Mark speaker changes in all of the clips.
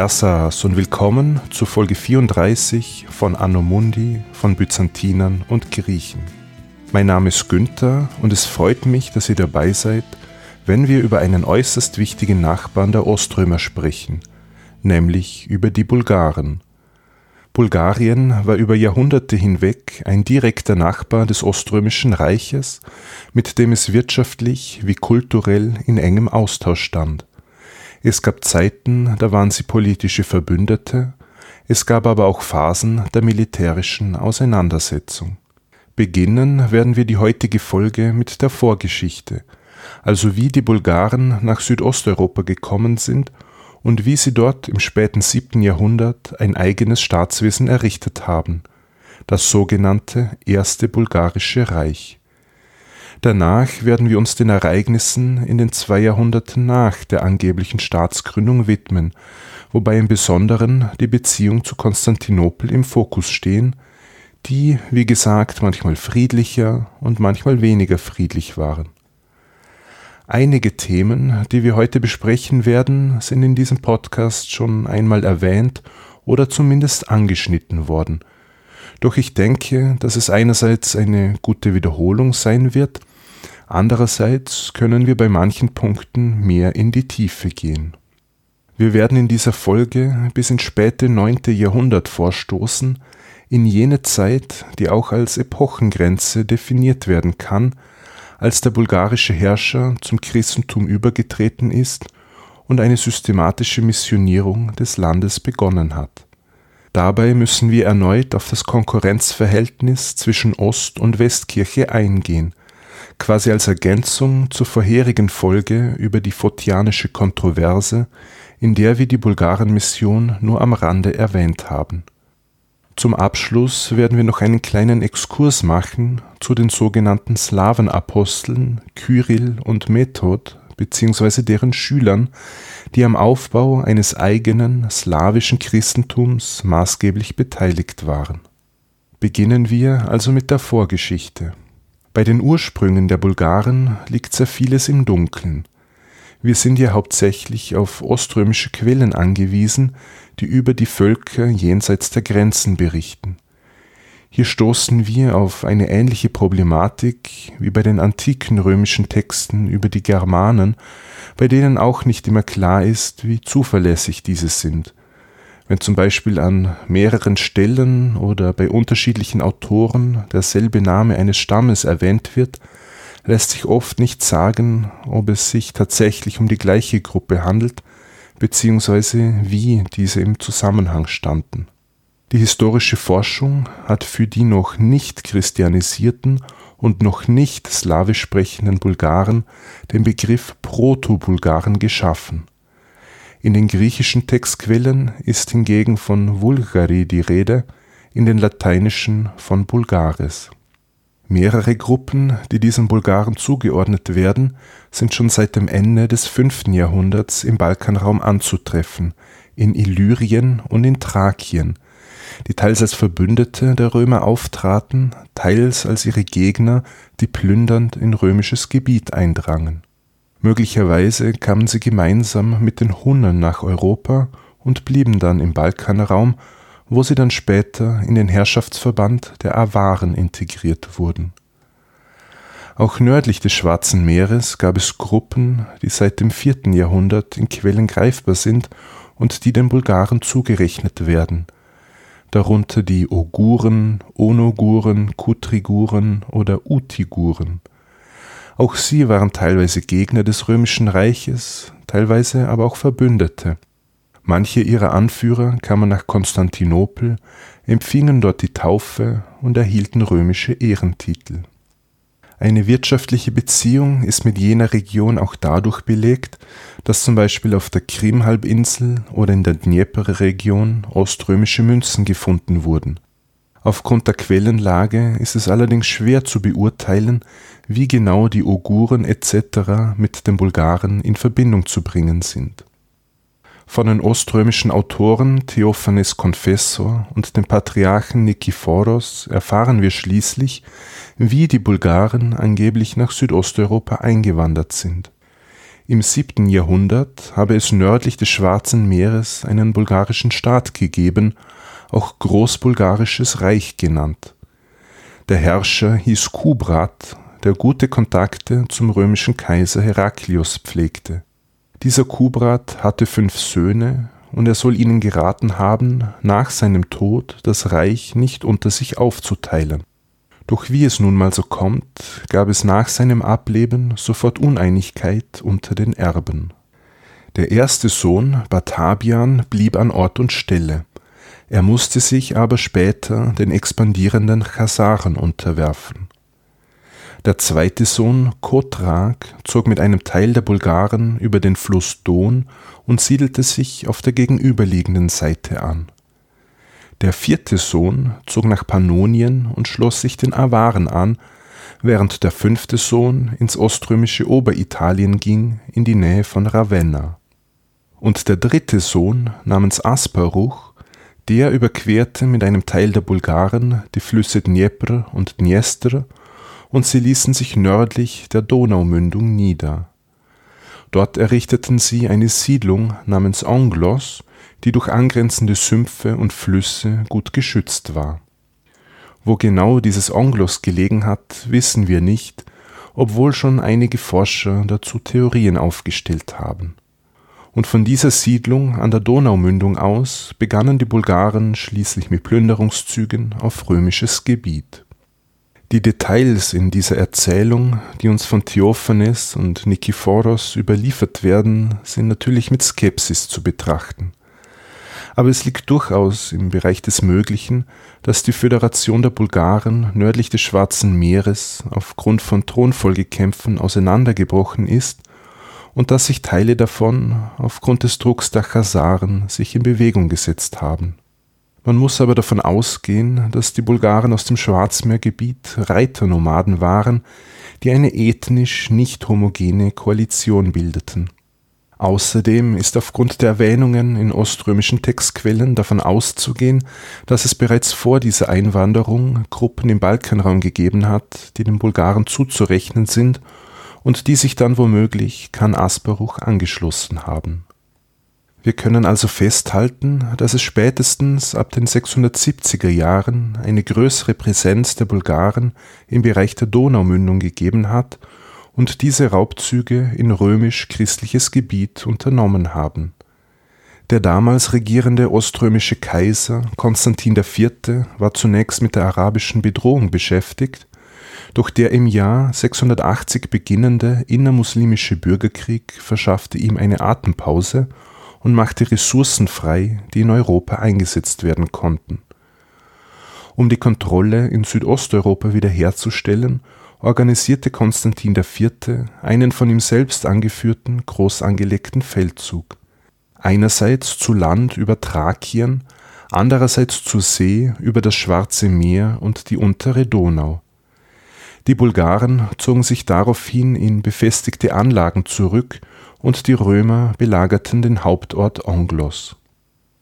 Speaker 1: Yassas und willkommen zu Folge 34 von Anno Mundi von Byzantinern und Griechen. Mein Name ist Günther und es freut mich, dass ihr dabei seid, wenn wir über einen äußerst wichtigen Nachbarn der Oströmer sprechen, nämlich über die Bulgaren. Bulgarien war über Jahrhunderte hinweg ein direkter Nachbar des Oströmischen Reiches, mit dem es wirtschaftlich wie kulturell in engem Austausch stand. Es gab Zeiten, da waren sie politische Verbündete, es gab aber auch Phasen der militärischen Auseinandersetzung. Beginnen werden wir die heutige Folge mit der Vorgeschichte, also wie die Bulgaren nach Südosteuropa gekommen sind und wie sie dort im späten siebten Jahrhundert ein eigenes Staatswesen errichtet haben, das sogenannte Erste Bulgarische Reich. Danach werden wir uns den Ereignissen in den zwei Jahrhunderten nach der angeblichen Staatsgründung widmen, wobei im Besonderen die Beziehung zu Konstantinopel im Fokus stehen, die, wie gesagt, manchmal friedlicher und manchmal weniger friedlich waren. Einige Themen, die wir heute besprechen werden, sind in diesem Podcast schon einmal erwähnt oder zumindest angeschnitten worden. Doch ich denke, dass es einerseits eine gute Wiederholung sein wird, Andererseits können wir bei manchen Punkten mehr in die Tiefe gehen. Wir werden in dieser Folge bis ins späte neunte Jahrhundert vorstoßen, in jene Zeit, die auch als Epochengrenze definiert werden kann, als der bulgarische Herrscher zum Christentum übergetreten ist und eine systematische Missionierung des Landes begonnen hat. Dabei müssen wir erneut auf das Konkurrenzverhältnis zwischen Ost- und Westkirche eingehen, quasi als Ergänzung zur vorherigen Folge über die Photianische Kontroverse, in der wir die Bulgarenmission nur am Rande erwähnt haben. Zum Abschluss werden wir noch einen kleinen Exkurs machen zu den sogenannten Slawenaposteln Kyrill und Method bzw. deren Schülern, die am Aufbau eines eigenen slawischen Christentums maßgeblich beteiligt waren. Beginnen wir also mit der Vorgeschichte. Bei den Ursprüngen der Bulgaren liegt sehr vieles im Dunkeln. Wir sind ja hauptsächlich auf oströmische Quellen angewiesen, die über die Völker jenseits der Grenzen berichten. Hier stoßen wir auf eine ähnliche Problematik wie bei den antiken römischen Texten über die Germanen, bei denen auch nicht immer klar ist, wie zuverlässig diese sind wenn zum Beispiel an mehreren Stellen oder bei unterschiedlichen Autoren derselbe Name eines Stammes erwähnt wird, lässt sich oft nicht sagen, ob es sich tatsächlich um die gleiche Gruppe handelt, beziehungsweise wie diese im Zusammenhang standen. Die historische Forschung hat für die noch nicht christianisierten und noch nicht slawisch sprechenden Bulgaren den Begriff Proto-Bulgaren geschaffen. In den griechischen Textquellen ist hingegen von Vulgari die Rede, in den lateinischen von Bulgares. Mehrere Gruppen, die diesen Bulgaren zugeordnet werden, sind schon seit dem Ende des 5. Jahrhunderts im Balkanraum anzutreffen, in Illyrien und in Thrakien, die teils als Verbündete der Römer auftraten, teils als ihre Gegner, die plündernd in römisches Gebiet eindrangen. Möglicherweise kamen sie gemeinsam mit den Hunnen nach Europa und blieben dann im Balkanraum, wo sie dann später in den Herrschaftsverband der Awaren integriert wurden. Auch nördlich des Schwarzen Meeres gab es Gruppen, die seit dem vierten Jahrhundert in Quellen greifbar sind und die den Bulgaren zugerechnet werden, darunter die Oguren, Onoguren, Kutriguren oder Utiguren. Auch sie waren teilweise Gegner des römischen Reiches, teilweise aber auch Verbündete. Manche ihrer Anführer kamen nach Konstantinopel, empfingen dort die Taufe und erhielten römische Ehrentitel. Eine wirtschaftliche Beziehung ist mit jener Region auch dadurch belegt, dass zum Beispiel auf der Krimhalbinsel oder in der Dnieper-Region oströmische Münzen gefunden wurden. Aufgrund der Quellenlage ist es allerdings schwer zu beurteilen, wie genau die Oguren etc. mit den Bulgaren in Verbindung zu bringen sind. Von den oströmischen Autoren Theophanes Confessor und dem Patriarchen Nikephoros erfahren wir schließlich, wie die Bulgaren angeblich nach Südosteuropa eingewandert sind. Im siebten Jahrhundert habe es nördlich des Schwarzen Meeres einen bulgarischen Staat gegeben, auch Großbulgarisches Reich genannt. Der Herrscher hieß Kubrat, der gute Kontakte zum römischen Kaiser Heraklius pflegte. Dieser Kubrat hatte fünf Söhne, und er soll ihnen geraten haben, nach seinem Tod das Reich nicht unter sich aufzuteilen. Doch wie es nun mal so kommt, gab es nach seinem Ableben sofort Uneinigkeit unter den Erben. Der erste Sohn, Batabian, blieb an Ort und Stelle. Er musste sich aber später den expandierenden Chasaren unterwerfen. Der zweite Sohn, Kotrak, zog mit einem Teil der Bulgaren über den Fluss Don und siedelte sich auf der gegenüberliegenden Seite an. Der vierte Sohn zog nach Pannonien und schloss sich den Awaren an, während der fünfte Sohn ins oströmische Oberitalien ging, in die Nähe von Ravenna. Und der dritte Sohn namens Asparuch, der überquerte mit einem Teil der Bulgaren die Flüsse Dnjepr und Dniester, und sie ließen sich nördlich der Donaumündung nieder. Dort errichteten sie eine Siedlung namens Anglos, die durch angrenzende Sümpfe und Flüsse gut geschützt war. Wo genau dieses Onglos gelegen hat, wissen wir nicht, obwohl schon einige Forscher dazu Theorien aufgestellt haben. Und von dieser Siedlung an der Donaumündung aus begannen die Bulgaren schließlich mit Plünderungszügen auf römisches Gebiet. Die Details in dieser Erzählung, die uns von Theophanes und Nikephoros überliefert werden, sind natürlich mit Skepsis zu betrachten aber es liegt durchaus im Bereich des Möglichen, dass die Föderation der Bulgaren nördlich des Schwarzen Meeres aufgrund von Thronfolgekämpfen auseinandergebrochen ist und dass sich Teile davon aufgrund des Drucks der Chasaren sich in Bewegung gesetzt haben. Man muss aber davon ausgehen, dass die Bulgaren aus dem Schwarzmeergebiet Reiternomaden waren, die eine ethnisch nicht homogene Koalition bildeten Außerdem ist aufgrund der Erwähnungen in oströmischen Textquellen davon auszugehen, dass es bereits vor dieser Einwanderung Gruppen im Balkanraum gegeben hat, die den Bulgaren zuzurechnen sind und die sich dann womöglich Khan Asparuch angeschlossen haben. Wir können also festhalten, dass es spätestens ab den 670er Jahren eine größere Präsenz der Bulgaren im Bereich der Donaumündung gegeben hat und diese Raubzüge in römisch-christliches Gebiet unternommen haben. Der damals regierende oströmische Kaiser Konstantin IV. war zunächst mit der arabischen Bedrohung beschäftigt, doch der im Jahr 680 beginnende innermuslimische Bürgerkrieg verschaffte ihm eine Atempause und machte Ressourcen frei, die in Europa eingesetzt werden konnten. Um die Kontrolle in Südosteuropa wiederherzustellen organisierte Konstantin IV. einen von ihm selbst angeführten, groß angelegten Feldzug. Einerseits zu Land über Thrakien, andererseits zur See über das Schwarze Meer und die untere Donau. Die Bulgaren zogen sich daraufhin in befestigte Anlagen zurück und die Römer belagerten den Hauptort Anglos.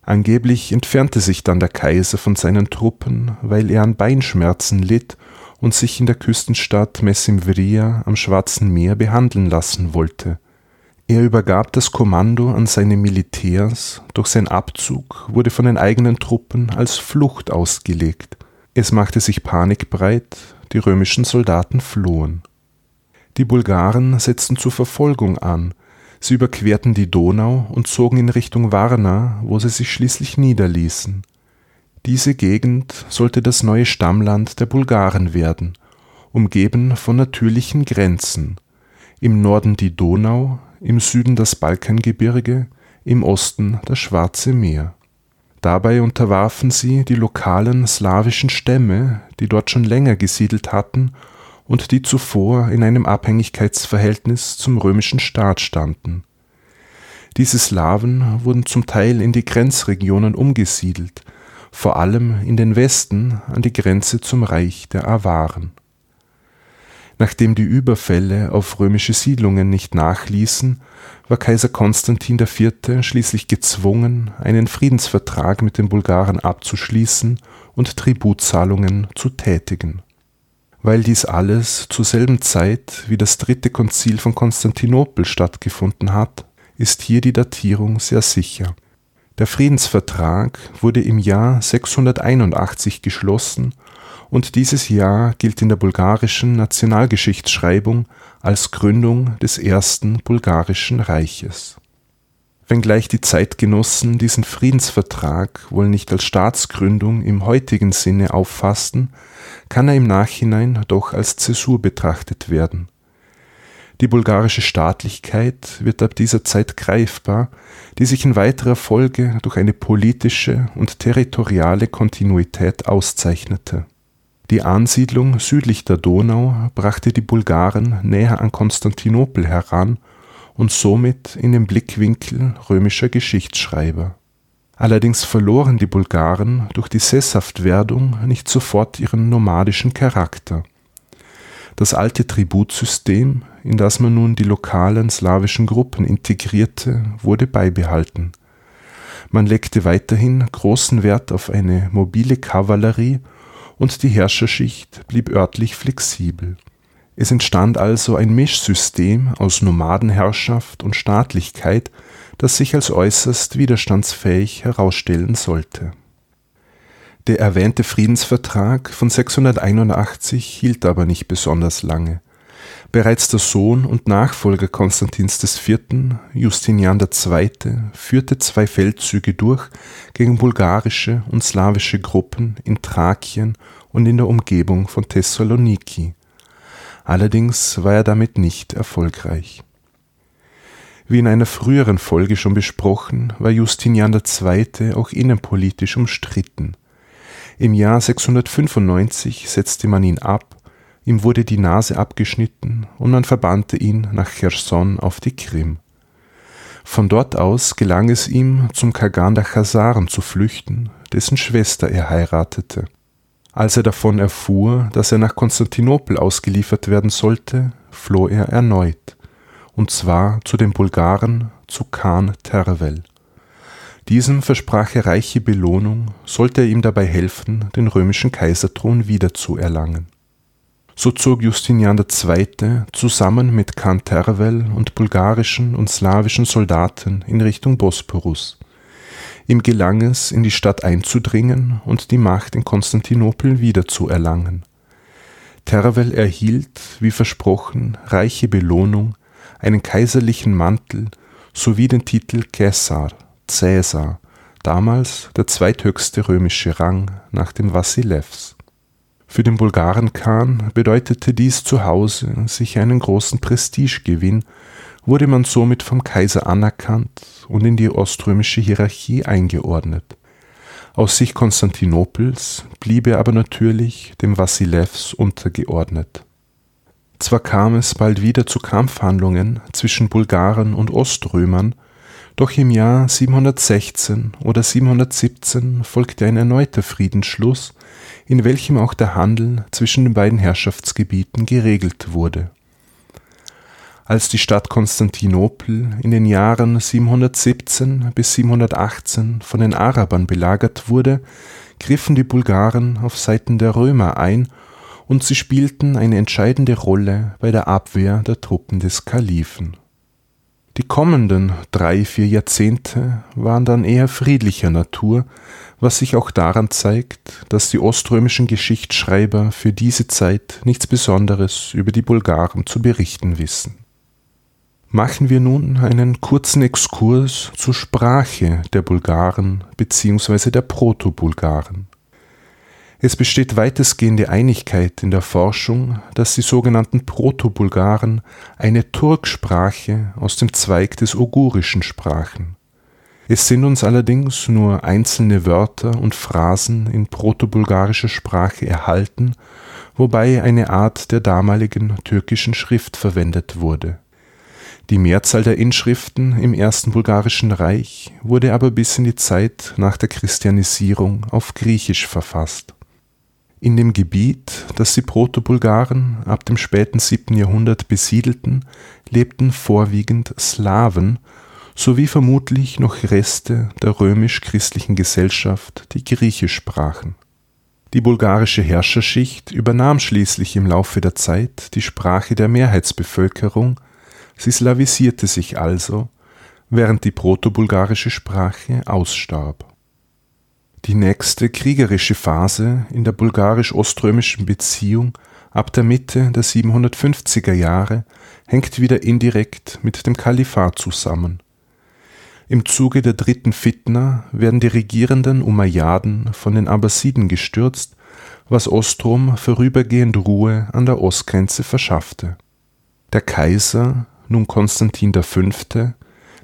Speaker 1: Angeblich entfernte sich dann der Kaiser von seinen Truppen, weil er an Beinschmerzen litt und sich in der Küstenstadt Messimvria am Schwarzen Meer behandeln lassen wollte. Er übergab das Kommando an seine Militärs, doch sein Abzug wurde von den eigenen Truppen als Flucht ausgelegt. Es machte sich Panik breit, die römischen Soldaten flohen. Die Bulgaren setzten zur Verfolgung an, sie überquerten die Donau und zogen in Richtung Varna, wo sie sich schließlich niederließen. Diese Gegend sollte das neue Stammland der Bulgaren werden, umgeben von natürlichen Grenzen, im Norden die Donau, im Süden das Balkangebirge, im Osten das Schwarze Meer. Dabei unterwarfen sie die lokalen slawischen Stämme, die dort schon länger gesiedelt hatten und die zuvor in einem Abhängigkeitsverhältnis zum römischen Staat standen. Diese Slawen wurden zum Teil in die Grenzregionen umgesiedelt, vor allem in den Westen an die Grenze zum Reich der Awaren. Nachdem die Überfälle auf römische Siedlungen nicht nachließen, war Kaiser Konstantin IV. schließlich gezwungen, einen Friedensvertrag mit den Bulgaren abzuschließen und Tributzahlungen zu tätigen. Weil dies alles zur selben Zeit wie das dritte Konzil von Konstantinopel stattgefunden hat, ist hier die Datierung sehr sicher. Der Friedensvertrag wurde im Jahr 681 geschlossen und dieses Jahr gilt in der bulgarischen Nationalgeschichtsschreibung als Gründung des ersten bulgarischen Reiches. Wenngleich die Zeitgenossen diesen Friedensvertrag wohl nicht als Staatsgründung im heutigen Sinne auffassten, kann er im Nachhinein doch als Zäsur betrachtet werden. Die bulgarische Staatlichkeit wird ab dieser Zeit greifbar, die sich in weiterer Folge durch eine politische und territoriale Kontinuität auszeichnete. Die Ansiedlung südlich der Donau brachte die Bulgaren näher an Konstantinopel heran und somit in den Blickwinkel römischer Geschichtsschreiber. Allerdings verloren die Bulgaren durch die Sesshaftwerdung nicht sofort ihren nomadischen Charakter. Das alte Tributsystem, in das man nun die lokalen slawischen Gruppen integrierte, wurde beibehalten. Man legte weiterhin großen Wert auf eine mobile Kavallerie und die Herrscherschicht blieb örtlich flexibel. Es entstand also ein Mischsystem aus Nomadenherrschaft und Staatlichkeit, das sich als äußerst widerstandsfähig herausstellen sollte. Der erwähnte Friedensvertrag von 681 hielt aber nicht besonders lange. Bereits der Sohn und Nachfolger Konstantins IV., Justinian II., führte zwei Feldzüge durch gegen bulgarische und slawische Gruppen in Thrakien und in der Umgebung von Thessaloniki Allerdings war er damit nicht erfolgreich. Wie in einer früheren Folge schon besprochen, war Justinian II. auch innenpolitisch umstritten. Im Jahr 695 setzte man ihn ab, ihm wurde die Nase abgeschnitten und man verbannte ihn nach Cherson auf die Krim. Von dort aus gelang es ihm, zum Kagan der Chasaren zu flüchten, dessen Schwester er heiratete. Als er davon erfuhr, dass er nach Konstantinopel ausgeliefert werden sollte, floh er erneut, und zwar zu den Bulgaren, zu Khan Tervel. Diesem versprach er reiche Belohnung, sollte er ihm dabei helfen, den römischen Kaiserthron wiederzuerlangen. So zog Justinian II. zusammen mit Khan Tervel und bulgarischen und slawischen Soldaten in Richtung Bosporus. Ihm gelang es, in die Stadt einzudringen und die Macht in Konstantinopel wiederzuerlangen. Tervel erhielt, wie versprochen, reiche Belohnung, einen kaiserlichen Mantel sowie den Titel Caesar, Cäsar, damals der zweithöchste römische Rang nach dem Vassilevs. Für den Bulgarenkhan bedeutete dies zu Hause sich einen großen Prestigegewinn wurde man somit vom Kaiser anerkannt und in die oströmische Hierarchie eingeordnet. Aus Sicht Konstantinopels blieb er aber natürlich dem Wassilevs untergeordnet. Zwar kam es bald wieder zu Kampfhandlungen zwischen Bulgaren und Oströmern, doch im Jahr 716 oder 717 folgte ein erneuter Friedensschluss, in welchem auch der Handel zwischen den beiden Herrschaftsgebieten geregelt wurde als die Stadt Konstantinopel in den Jahren 717 bis 718 von den Arabern belagert wurde, griffen die Bulgaren auf Seiten der Römer ein und sie spielten eine entscheidende Rolle bei der Abwehr der Truppen des Kalifen. Die kommenden drei, vier Jahrzehnte waren dann eher friedlicher Natur, was sich auch daran zeigt, dass die oströmischen Geschichtsschreiber für diese Zeit nichts Besonderes über die Bulgaren zu berichten wissen. Machen wir nun einen kurzen Exkurs zur Sprache der Bulgaren bzw. der Proto-Bulgaren. Es besteht weitestgehende Einigkeit in der Forschung, dass die sogenannten Proto-Bulgaren eine Turksprache aus dem Zweig des Ogurischen sprachen. Es sind uns allerdings nur einzelne Wörter und Phrasen in proto-bulgarischer Sprache erhalten, wobei eine Art der damaligen türkischen Schrift verwendet wurde die Mehrzahl der Inschriften im ersten bulgarischen Reich wurde aber bis in die Zeit nach der Christianisierung auf Griechisch verfasst. In dem Gebiet, das die Proto-Bulgaren ab dem späten 7. Jahrhundert besiedelten, lebten vorwiegend Slawen sowie vermutlich noch Reste der römisch-christlichen Gesellschaft, die Griechisch sprachen Die bulgarische Herrscherschicht übernahm schließlich im Laufe der Zeit die Sprache der Mehrheitsbevölkerung, sie slavisierte sich also, während die protobulgarische Sprache ausstarb. Die nächste kriegerische Phase in der bulgarisch-oströmischen Beziehung ab der Mitte der 750er Jahre hängt wieder indirekt mit dem Kalifat zusammen. Im Zuge der dritten Fitna werden die regierenden Umayyaden von den Abbasiden gestürzt, was Ostrom vorübergehend Ruhe an der Ostgrenze verschaffte. Der Kaiser, nun Konstantin V.,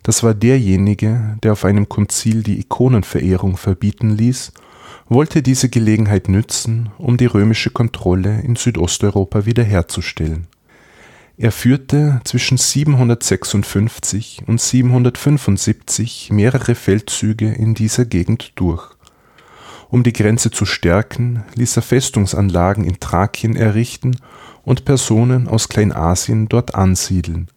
Speaker 1: das war derjenige, der auf einem Konzil die Ikonenverehrung verbieten ließ, wollte diese Gelegenheit nützen, um die römische Kontrolle in Südosteuropa wiederherzustellen. Er führte zwischen 756 und 775 mehrere Feldzüge in dieser Gegend durch. Um die Grenze zu stärken, ließ er Festungsanlagen in Thrakien errichten und Personen aus Kleinasien dort ansiedeln,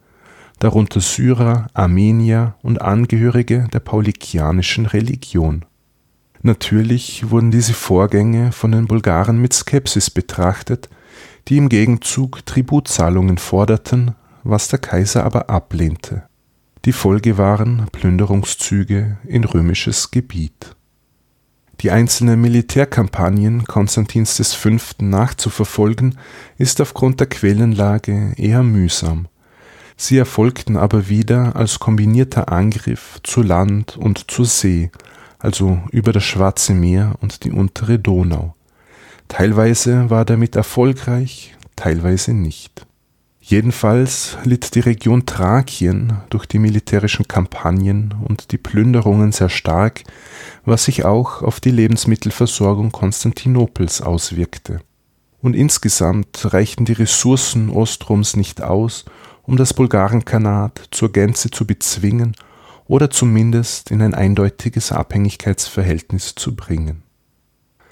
Speaker 1: darunter Syrer, Armenier und Angehörige der paulikianischen Religion. Natürlich wurden diese Vorgänge von den Bulgaren mit Skepsis betrachtet, die im Gegenzug Tributzahlungen forderten, was der Kaiser aber ablehnte. Die Folge waren Plünderungszüge in römisches Gebiet. Die einzelnen Militärkampagnen Konstantins V. nachzuverfolgen, ist aufgrund der Quellenlage eher mühsam. Sie erfolgten aber wieder als kombinierter Angriff zu Land und zur See, also über das Schwarze Meer und die untere Donau. Teilweise war damit erfolgreich, teilweise nicht. Jedenfalls litt die Region Thrakien durch die militärischen Kampagnen und die Plünderungen sehr stark, was sich auch auf die Lebensmittelversorgung Konstantinopels auswirkte. Und insgesamt reichten die Ressourcen Ostroms nicht aus, um das Bulgarenkhanat zur Gänze zu bezwingen oder zumindest in ein eindeutiges Abhängigkeitsverhältnis zu bringen.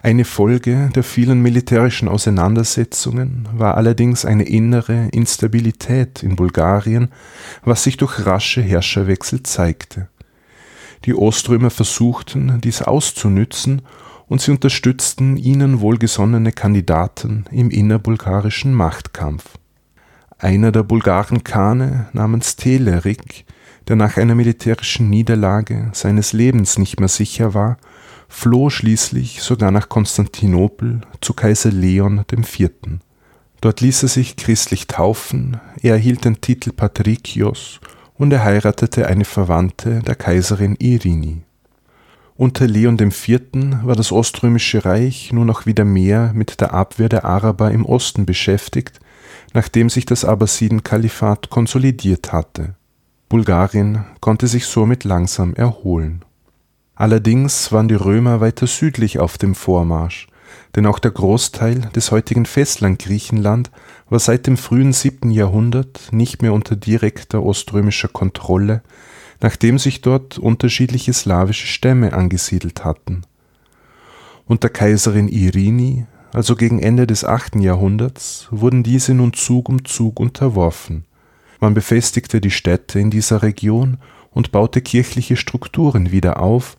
Speaker 1: Eine Folge der vielen militärischen Auseinandersetzungen war allerdings eine innere Instabilität in Bulgarien, was sich durch rasche Herrscherwechsel zeigte. Die Oströmer versuchten, dies auszunützen und sie unterstützten ihnen wohlgesonnene Kandidaten im innerbulgarischen Machtkampf. Einer der Bulgaren-Kane namens Telerik, der nach einer militärischen Niederlage seines Lebens nicht mehr sicher war, floh schließlich sogar nach Konstantinopel zu Kaiser Leon IV. Dort ließ er sich christlich taufen, er erhielt den Titel Patrikios und er heiratete eine Verwandte der Kaiserin Irini. Unter Leon IV. war das Oströmische Reich nur noch wieder mehr mit der Abwehr der Araber im Osten beschäftigt nachdem sich das Abbasiden-Kalifat konsolidiert hatte. Bulgarien konnte sich somit langsam erholen. Allerdings waren die Römer weiter südlich auf dem Vormarsch, denn auch der Großteil des heutigen Festland Griechenland war seit dem frühen 7. Jahrhundert nicht mehr unter direkter oströmischer Kontrolle, nachdem sich dort unterschiedliche slawische Stämme angesiedelt hatten. Unter Kaiserin Irini also gegen Ende des 8. Jahrhunderts, wurden diese nun Zug um Zug unterworfen. Man befestigte die Städte in dieser Region und baute kirchliche Strukturen wieder auf,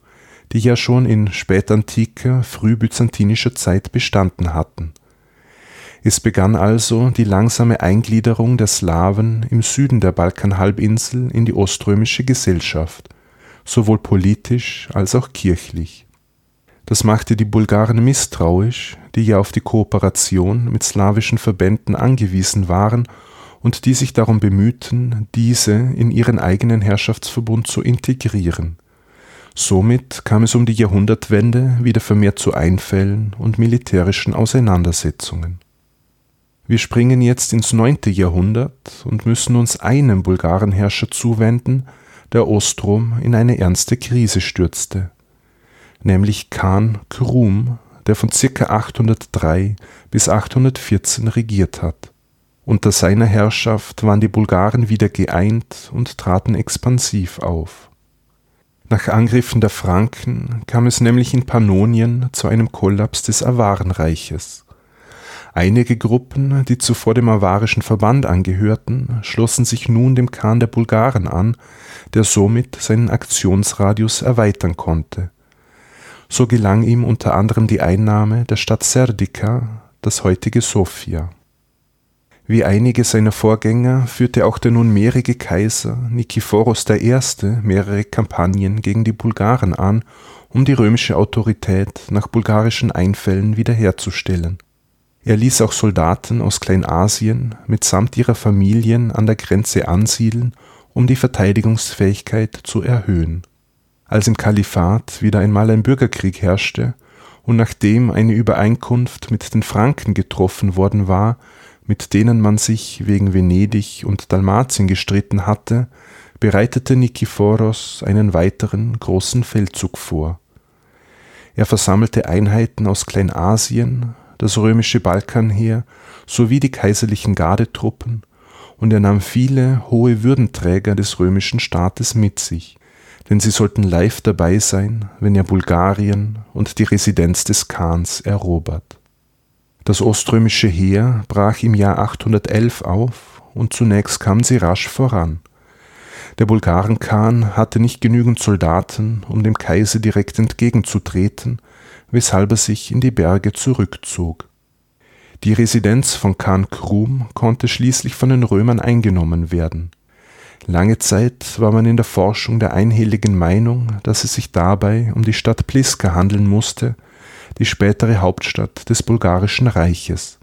Speaker 1: die ja schon in spätantiker, frühbyzantinischer Zeit bestanden hatten. Es begann also die langsame Eingliederung der Slawen im Süden der Balkanhalbinsel in die oströmische Gesellschaft, sowohl politisch als auch kirchlich. Das machte die Bulgaren misstrauisch, die ja auf die Kooperation mit slawischen Verbänden angewiesen waren und die sich darum bemühten, diese in ihren eigenen Herrschaftsverbund zu integrieren. Somit kam es um die Jahrhundertwende wieder vermehrt zu Einfällen und militärischen Auseinandersetzungen. Wir springen jetzt ins neunte Jahrhundert und müssen uns einem Bulgarenherrscher zuwenden, der Ostrom in eine ernste Krise stürzte nämlich Khan Krum, der von ca. 803 bis 814 regiert hat. Unter seiner Herrschaft waren die Bulgaren wieder geeint und traten expansiv auf. Nach Angriffen der Franken kam es nämlich in Pannonien zu einem Kollaps des Awarenreiches. Einige Gruppen, die zuvor dem avarischen Verband angehörten, schlossen sich nun dem Khan der Bulgaren an, der somit seinen Aktionsradius erweitern konnte So gelang ihm unter anderem die Einnahme der Stadt Serdica, das heutige Sofia. Wie einige seiner Vorgänger führte auch der nunmehrige Kaiser Nikephoros I. mehrere Kampagnen gegen die Bulgaren an, um die römische Autorität nach bulgarischen Einfällen wiederherzustellen. Er ließ auch Soldaten aus Kleinasien mitsamt ihrer Familien an der Grenze ansiedeln, um die Verteidigungsfähigkeit zu erhöhen. Als im Kalifat wieder einmal ein Bürgerkrieg herrschte und nachdem eine Übereinkunft mit den Franken getroffen worden war, mit denen man sich wegen Venedig und Dalmatien gestritten hatte, bereitete Nikephoros einen weiteren großen Feldzug vor. Er versammelte Einheiten aus Kleinasien, das römische Balkanheer sowie die kaiserlichen Gardetruppen, und er nahm viele hohe Würdenträger des römischen Staates mit sich, denn sie sollten live dabei sein, wenn er Bulgarien und die Residenz des Khans erobert. Das oströmische Heer brach im Jahr 811 auf und zunächst kam sie rasch voran. Der Bulgarenkhan hatte nicht genügend Soldaten, um dem Kaiser direkt entgegenzutreten, weshalb er sich in die Berge zurückzog. Die Residenz von Khan Krum konnte schließlich von den Römern eingenommen werden. Lange Zeit war man in der Forschung der einhelligen Meinung, dass es sich dabei um die Stadt Pliska handeln musste, die spätere Hauptstadt des bulgarischen Reiches.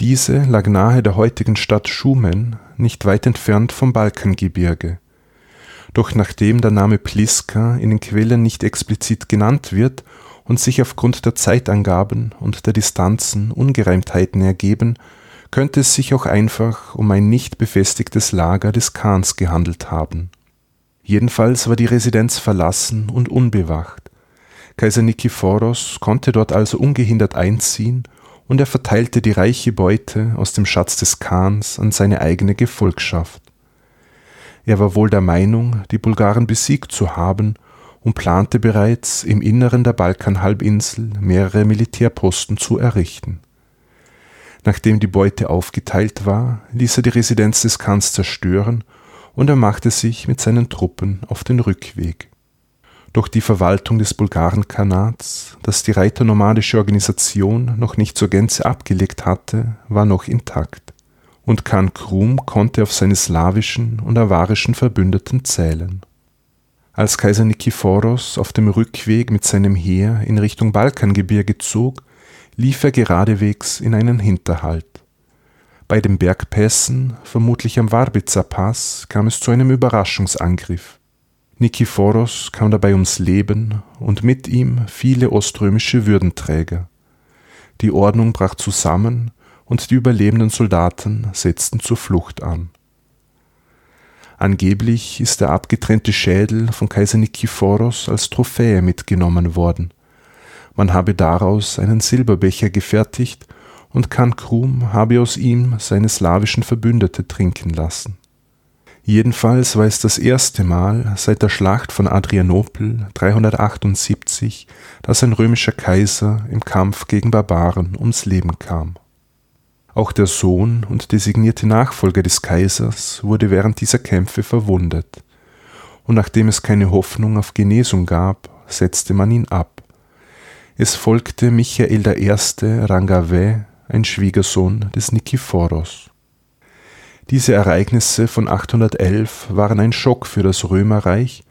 Speaker 1: Diese lag nahe der heutigen Stadt Schumen, nicht weit entfernt vom Balkangebirge. Doch nachdem der Name Pliska in den Quellen nicht explizit genannt wird und sich aufgrund der Zeitangaben und der Distanzen Ungereimtheiten ergeben, könnte es sich auch einfach um ein nicht befestigtes Lager des Khans gehandelt haben. Jedenfalls war die Residenz verlassen und unbewacht. Kaiser Nikephoros konnte dort also ungehindert einziehen und er verteilte die reiche Beute aus dem Schatz des Khans an seine eigene Gefolgschaft. Er war wohl der Meinung, die Bulgaren besiegt zu haben und plante bereits im Inneren der Balkanhalbinsel mehrere Militärposten zu errichten. Nachdem die Beute aufgeteilt war, ließ er die Residenz des Khans zerstören und er machte sich mit seinen Truppen auf den Rückweg. Doch die Verwaltung des Bulgarenkhanats, das die reiternomadische Organisation noch nicht zur Gänze abgelegt hatte, war noch intakt, und Khan Krum konnte auf seine slawischen und avarischen Verbündeten zählen. Als Kaiser Nikephoros auf dem Rückweg mit seinem Heer in Richtung Balkangebirge zog, lief er geradewegs in einen Hinterhalt. Bei den Bergpässen, vermutlich am Warbiza Pass, kam es zu einem Überraschungsangriff. Nikephoros kam dabei ums Leben und mit ihm viele oströmische Würdenträger. Die Ordnung brach zusammen und die überlebenden Soldaten setzten zur Flucht an. Angeblich ist der abgetrennte Schädel von Kaiser Nikephoros als Trophäe mitgenommen worden. Man habe daraus einen Silberbecher gefertigt und Khan Krum habe aus ihm seine slawischen Verbündete trinken lassen. Jedenfalls war es das erste Mal seit der Schlacht von Adrianopel 378, dass ein römischer Kaiser im Kampf gegen Barbaren ums Leben kam. Auch der Sohn und designierte Nachfolger des Kaisers wurde während dieser Kämpfe verwundet, und nachdem es keine Hoffnung auf Genesung gab, setzte man ihn ab. Es folgte Michael I. Rangave, ein Schwiegersohn des Nikephoros. Diese Ereignisse von 811 waren ein Schock für das Römerreich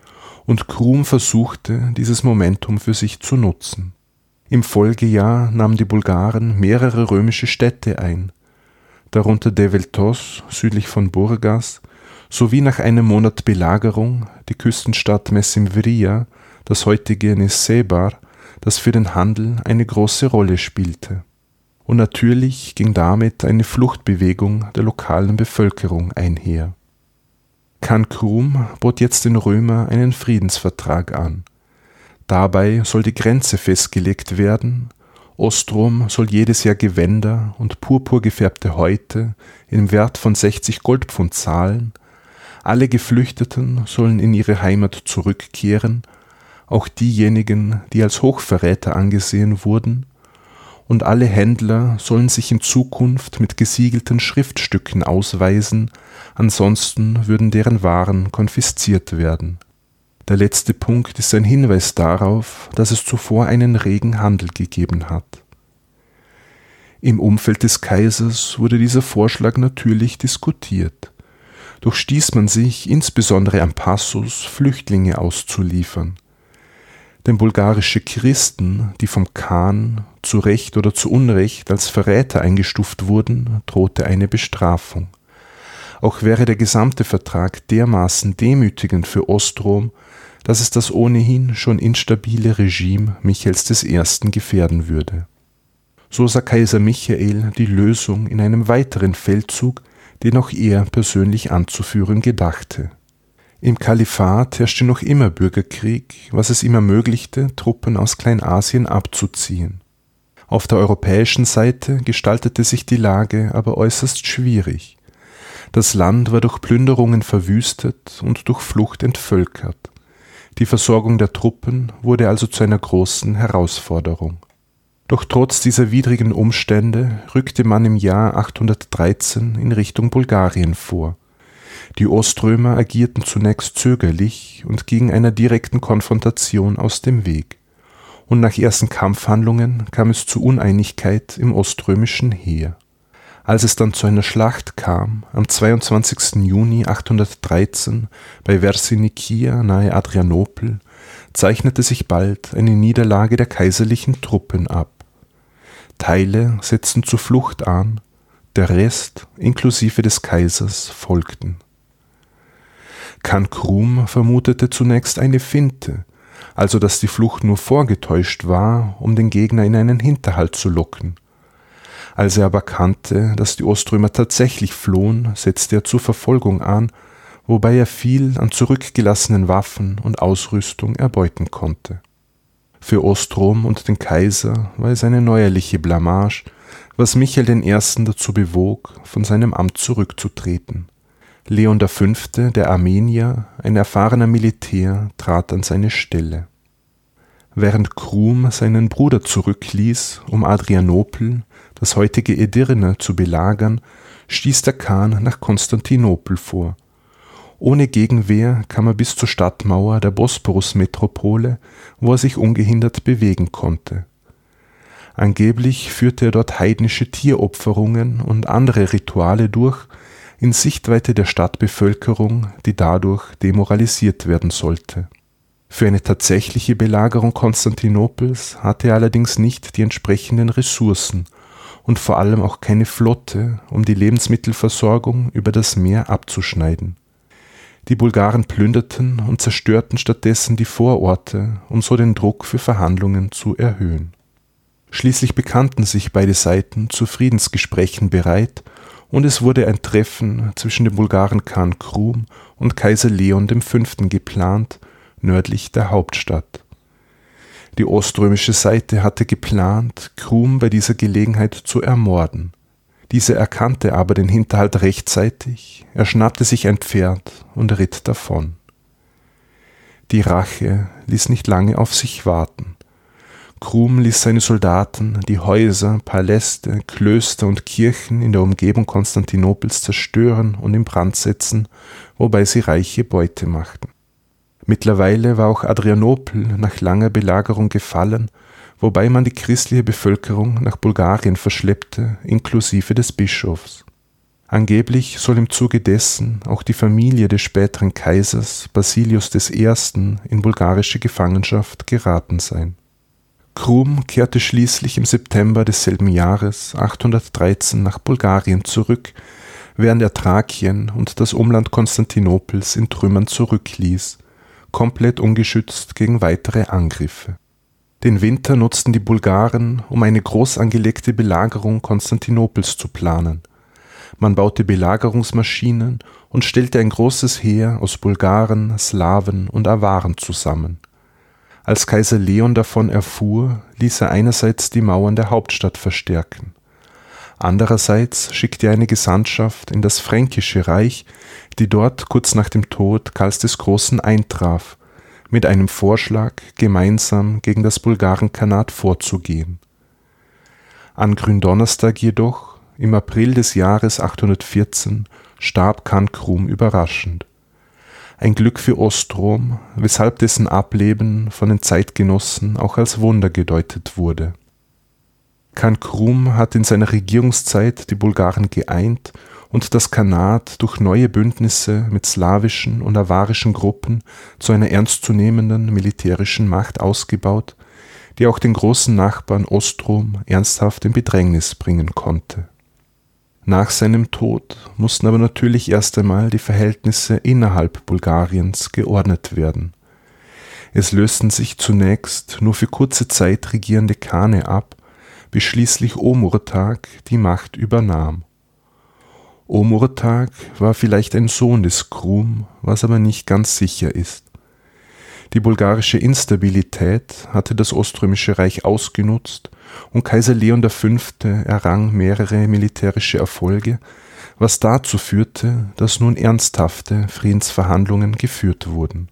Speaker 1: und Krum versuchte, dieses Momentum für sich zu nutzen. Im Folgejahr nahmen die Bulgaren mehrere römische Städte ein, darunter Develtos südlich von Burgas, sowie nach einem Monat Belagerung die Küstenstadt Messimvria, das heutige Nesebar, das für den Handel eine große Rolle spielte und natürlich ging damit eine Fluchtbewegung der lokalen Bevölkerung einher. Khan Krum bot jetzt den Römer einen Friedensvertrag an. Dabei soll die Grenze festgelegt werden, Ostrom soll jedes Jahr Gewänder und purpurgefärbte Häute im Wert von 60 Goldpfund zahlen, alle Geflüchteten sollen in ihre Heimat zurückkehren, auch diejenigen, die als Hochverräter angesehen wurden, und alle Händler sollen sich in Zukunft mit gesiegelten Schriftstücken ausweisen, ansonsten würden deren Waren konfisziert werden. Der letzte Punkt ist ein Hinweis darauf, dass es zuvor einen regen Handel gegeben hat. Im Umfeld des Kaisers wurde dieser Vorschlag natürlich diskutiert. Doch stieß man sich insbesondere am Passus, Flüchtlinge auszuliefern. Denn bulgarische Christen, die vom Khan zu Recht oder zu Unrecht als Verräter eingestuft wurden, drohte eine Bestrafung. Auch wäre der gesamte Vertrag dermaßen demütigend für Ostrom, dass es das ohnehin schon instabile Regime Michaels I. gefährden würde. So sah Kaiser Michael die Lösung in einem weiteren Feldzug, den auch er persönlich anzuführen gedachte. Im Kalifat herrschte noch immer Bürgerkrieg, was es ihm ermöglichte, Truppen aus Kleinasien abzuziehen. Auf der europäischen Seite gestaltete sich die Lage aber äußerst schwierig. Das Land war durch Plünderungen verwüstet und durch Flucht entvölkert. Die Versorgung der Truppen wurde also zu einer großen Herausforderung. Doch trotz dieser widrigen Umstände rückte man im Jahr 813 in Richtung Bulgarien vor. Die Oströmer agierten zunächst zögerlich und gingen einer direkten Konfrontation aus dem Weg. Und nach ersten Kampfhandlungen kam es zu Uneinigkeit im oströmischen Heer. Als es dann zu einer Schlacht kam, am 22. Juni 813 bei Versinikia nahe Adrianopel, zeichnete sich bald eine Niederlage der kaiserlichen Truppen ab. Teile setzten zur Flucht an, der Rest, inklusive des Kaisers, folgten. Kankrum vermutete zunächst eine Finte, also dass die Flucht nur vorgetäuscht war, um den Gegner in einen Hinterhalt zu locken. Als er aber kannte, dass die Oströmer tatsächlich flohen, setzte er zur Verfolgung an, wobei er viel an zurückgelassenen Waffen und Ausrüstung erbeuten konnte. Für Ostrom und den Kaiser war es eine neuerliche Blamage, was Michael I. dazu bewog, von seinem Amt zurückzutreten. Leon V., der Armenier, ein erfahrener Militär, trat an seine Stelle. Während Krum seinen Bruder zurückließ, um Adrianopel, das heutige Edirne, zu belagern, stieß der Khan nach Konstantinopel vor. Ohne Gegenwehr kam er bis zur Stadtmauer der Bosporus-Metropole, wo er sich ungehindert bewegen konnte. Angeblich führte er dort heidnische Tieropferungen und andere Rituale durch, in Sichtweite der Stadtbevölkerung, die dadurch demoralisiert werden sollte. Für eine tatsächliche Belagerung Konstantinopels hatte er allerdings nicht die entsprechenden Ressourcen und vor allem auch keine Flotte, um die Lebensmittelversorgung über das Meer abzuschneiden. Die Bulgaren plünderten und zerstörten stattdessen die Vororte, um so den Druck für Verhandlungen zu erhöhen. Schließlich bekannten sich beide Seiten zu Friedensgesprächen bereit und es wurde ein Treffen zwischen dem Bulgaren Khan Krum und Kaiser Leon V. geplant, nördlich der Hauptstadt. Die oströmische Seite hatte geplant, Krum bei dieser Gelegenheit zu ermorden. Dieser erkannte aber den Hinterhalt rechtzeitig, er schnappte sich ein Pferd und ritt davon. Die Rache ließ nicht lange auf sich warten. Krum ließ seine Soldaten die Häuser, Paläste, Klöster und Kirchen in der Umgebung Konstantinopels zerstören und in Brand setzen, wobei sie reiche Beute machten. Mittlerweile war auch Adrianopel nach langer Belagerung gefallen, wobei man die christliche Bevölkerung nach Bulgarien verschleppte, inklusive des Bischofs. Angeblich soll im Zuge dessen auch die Familie des späteren Kaisers Basilius I. in bulgarische Gefangenschaft geraten sein Krum kehrte schließlich im September desselben Jahres 813 nach Bulgarien zurück, während er Thrakien und das Umland Konstantinopels in Trümmern zurückließ, komplett ungeschützt gegen weitere Angriffe. Den Winter nutzten die Bulgaren, um eine groß angelegte Belagerung Konstantinopels zu planen. Man baute Belagerungsmaschinen und stellte ein großes Heer aus Bulgaren, Slawen und Awaren zusammen als Kaiser Leon davon erfuhr, ließ er einerseits die Mauern der Hauptstadt verstärken. Andererseits schickte er eine Gesandtschaft in das Fränkische Reich, die dort kurz nach dem Tod Karls des Großen eintraf, mit einem Vorschlag, gemeinsam gegen das Bulgarenkhanat vorzugehen. An Gründonnerstag jedoch, im April des Jahres 814, starb Khan Krum überraschend Ein Glück für Ostrom, weshalb dessen Ableben von den Zeitgenossen auch als Wunder gedeutet wurde. Khan Krum hat in seiner Regierungszeit die Bulgaren geeint und das Khanat durch neue Bündnisse mit slawischen und avarischen Gruppen zu einer ernstzunehmenden militärischen Macht ausgebaut, die auch den großen Nachbarn Ostrom ernsthaft in Bedrängnis bringen konnte. Nach seinem Tod mussten aber natürlich erst einmal die Verhältnisse innerhalb Bulgariens geordnet werden. Es lösten sich zunächst nur für kurze Zeit regierende Khane ab, bis schließlich Omurtag die Macht übernahm. Omurtag war vielleicht ein Sohn des Krum, was aber nicht ganz sicher ist. Die bulgarische Instabilität hatte das Oströmische Reich ausgenutzt und Kaiser Leon V. errang mehrere militärische Erfolge, was dazu führte, dass nun ernsthafte Friedensverhandlungen geführt wurden.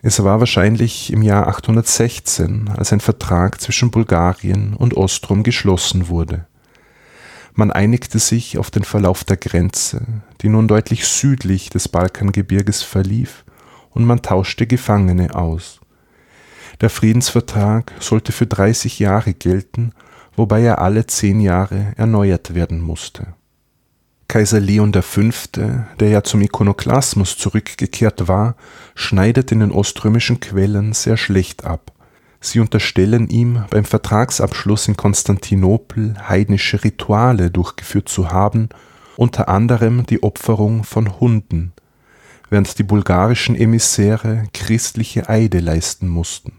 Speaker 1: Es war wahrscheinlich im Jahr 816, als ein Vertrag zwischen Bulgarien und Ostrom geschlossen wurde. Man einigte sich auf den Verlauf der Grenze, die nun deutlich südlich des Balkangebirges verlief, und man tauschte Gefangene aus. Der Friedensvertrag sollte für 30 Jahre gelten, wobei er alle zehn Jahre erneuert werden musste. Kaiser Leon V., der ja zum Ikonoklasmus zurückgekehrt war, schneidet in den oströmischen Quellen sehr schlecht ab. Sie unterstellen ihm, beim Vertragsabschluss in Konstantinopel heidnische Rituale durchgeführt zu haben, unter anderem die Opferung von Hunden, während die bulgarischen Emissäre christliche Eide leisten mussten.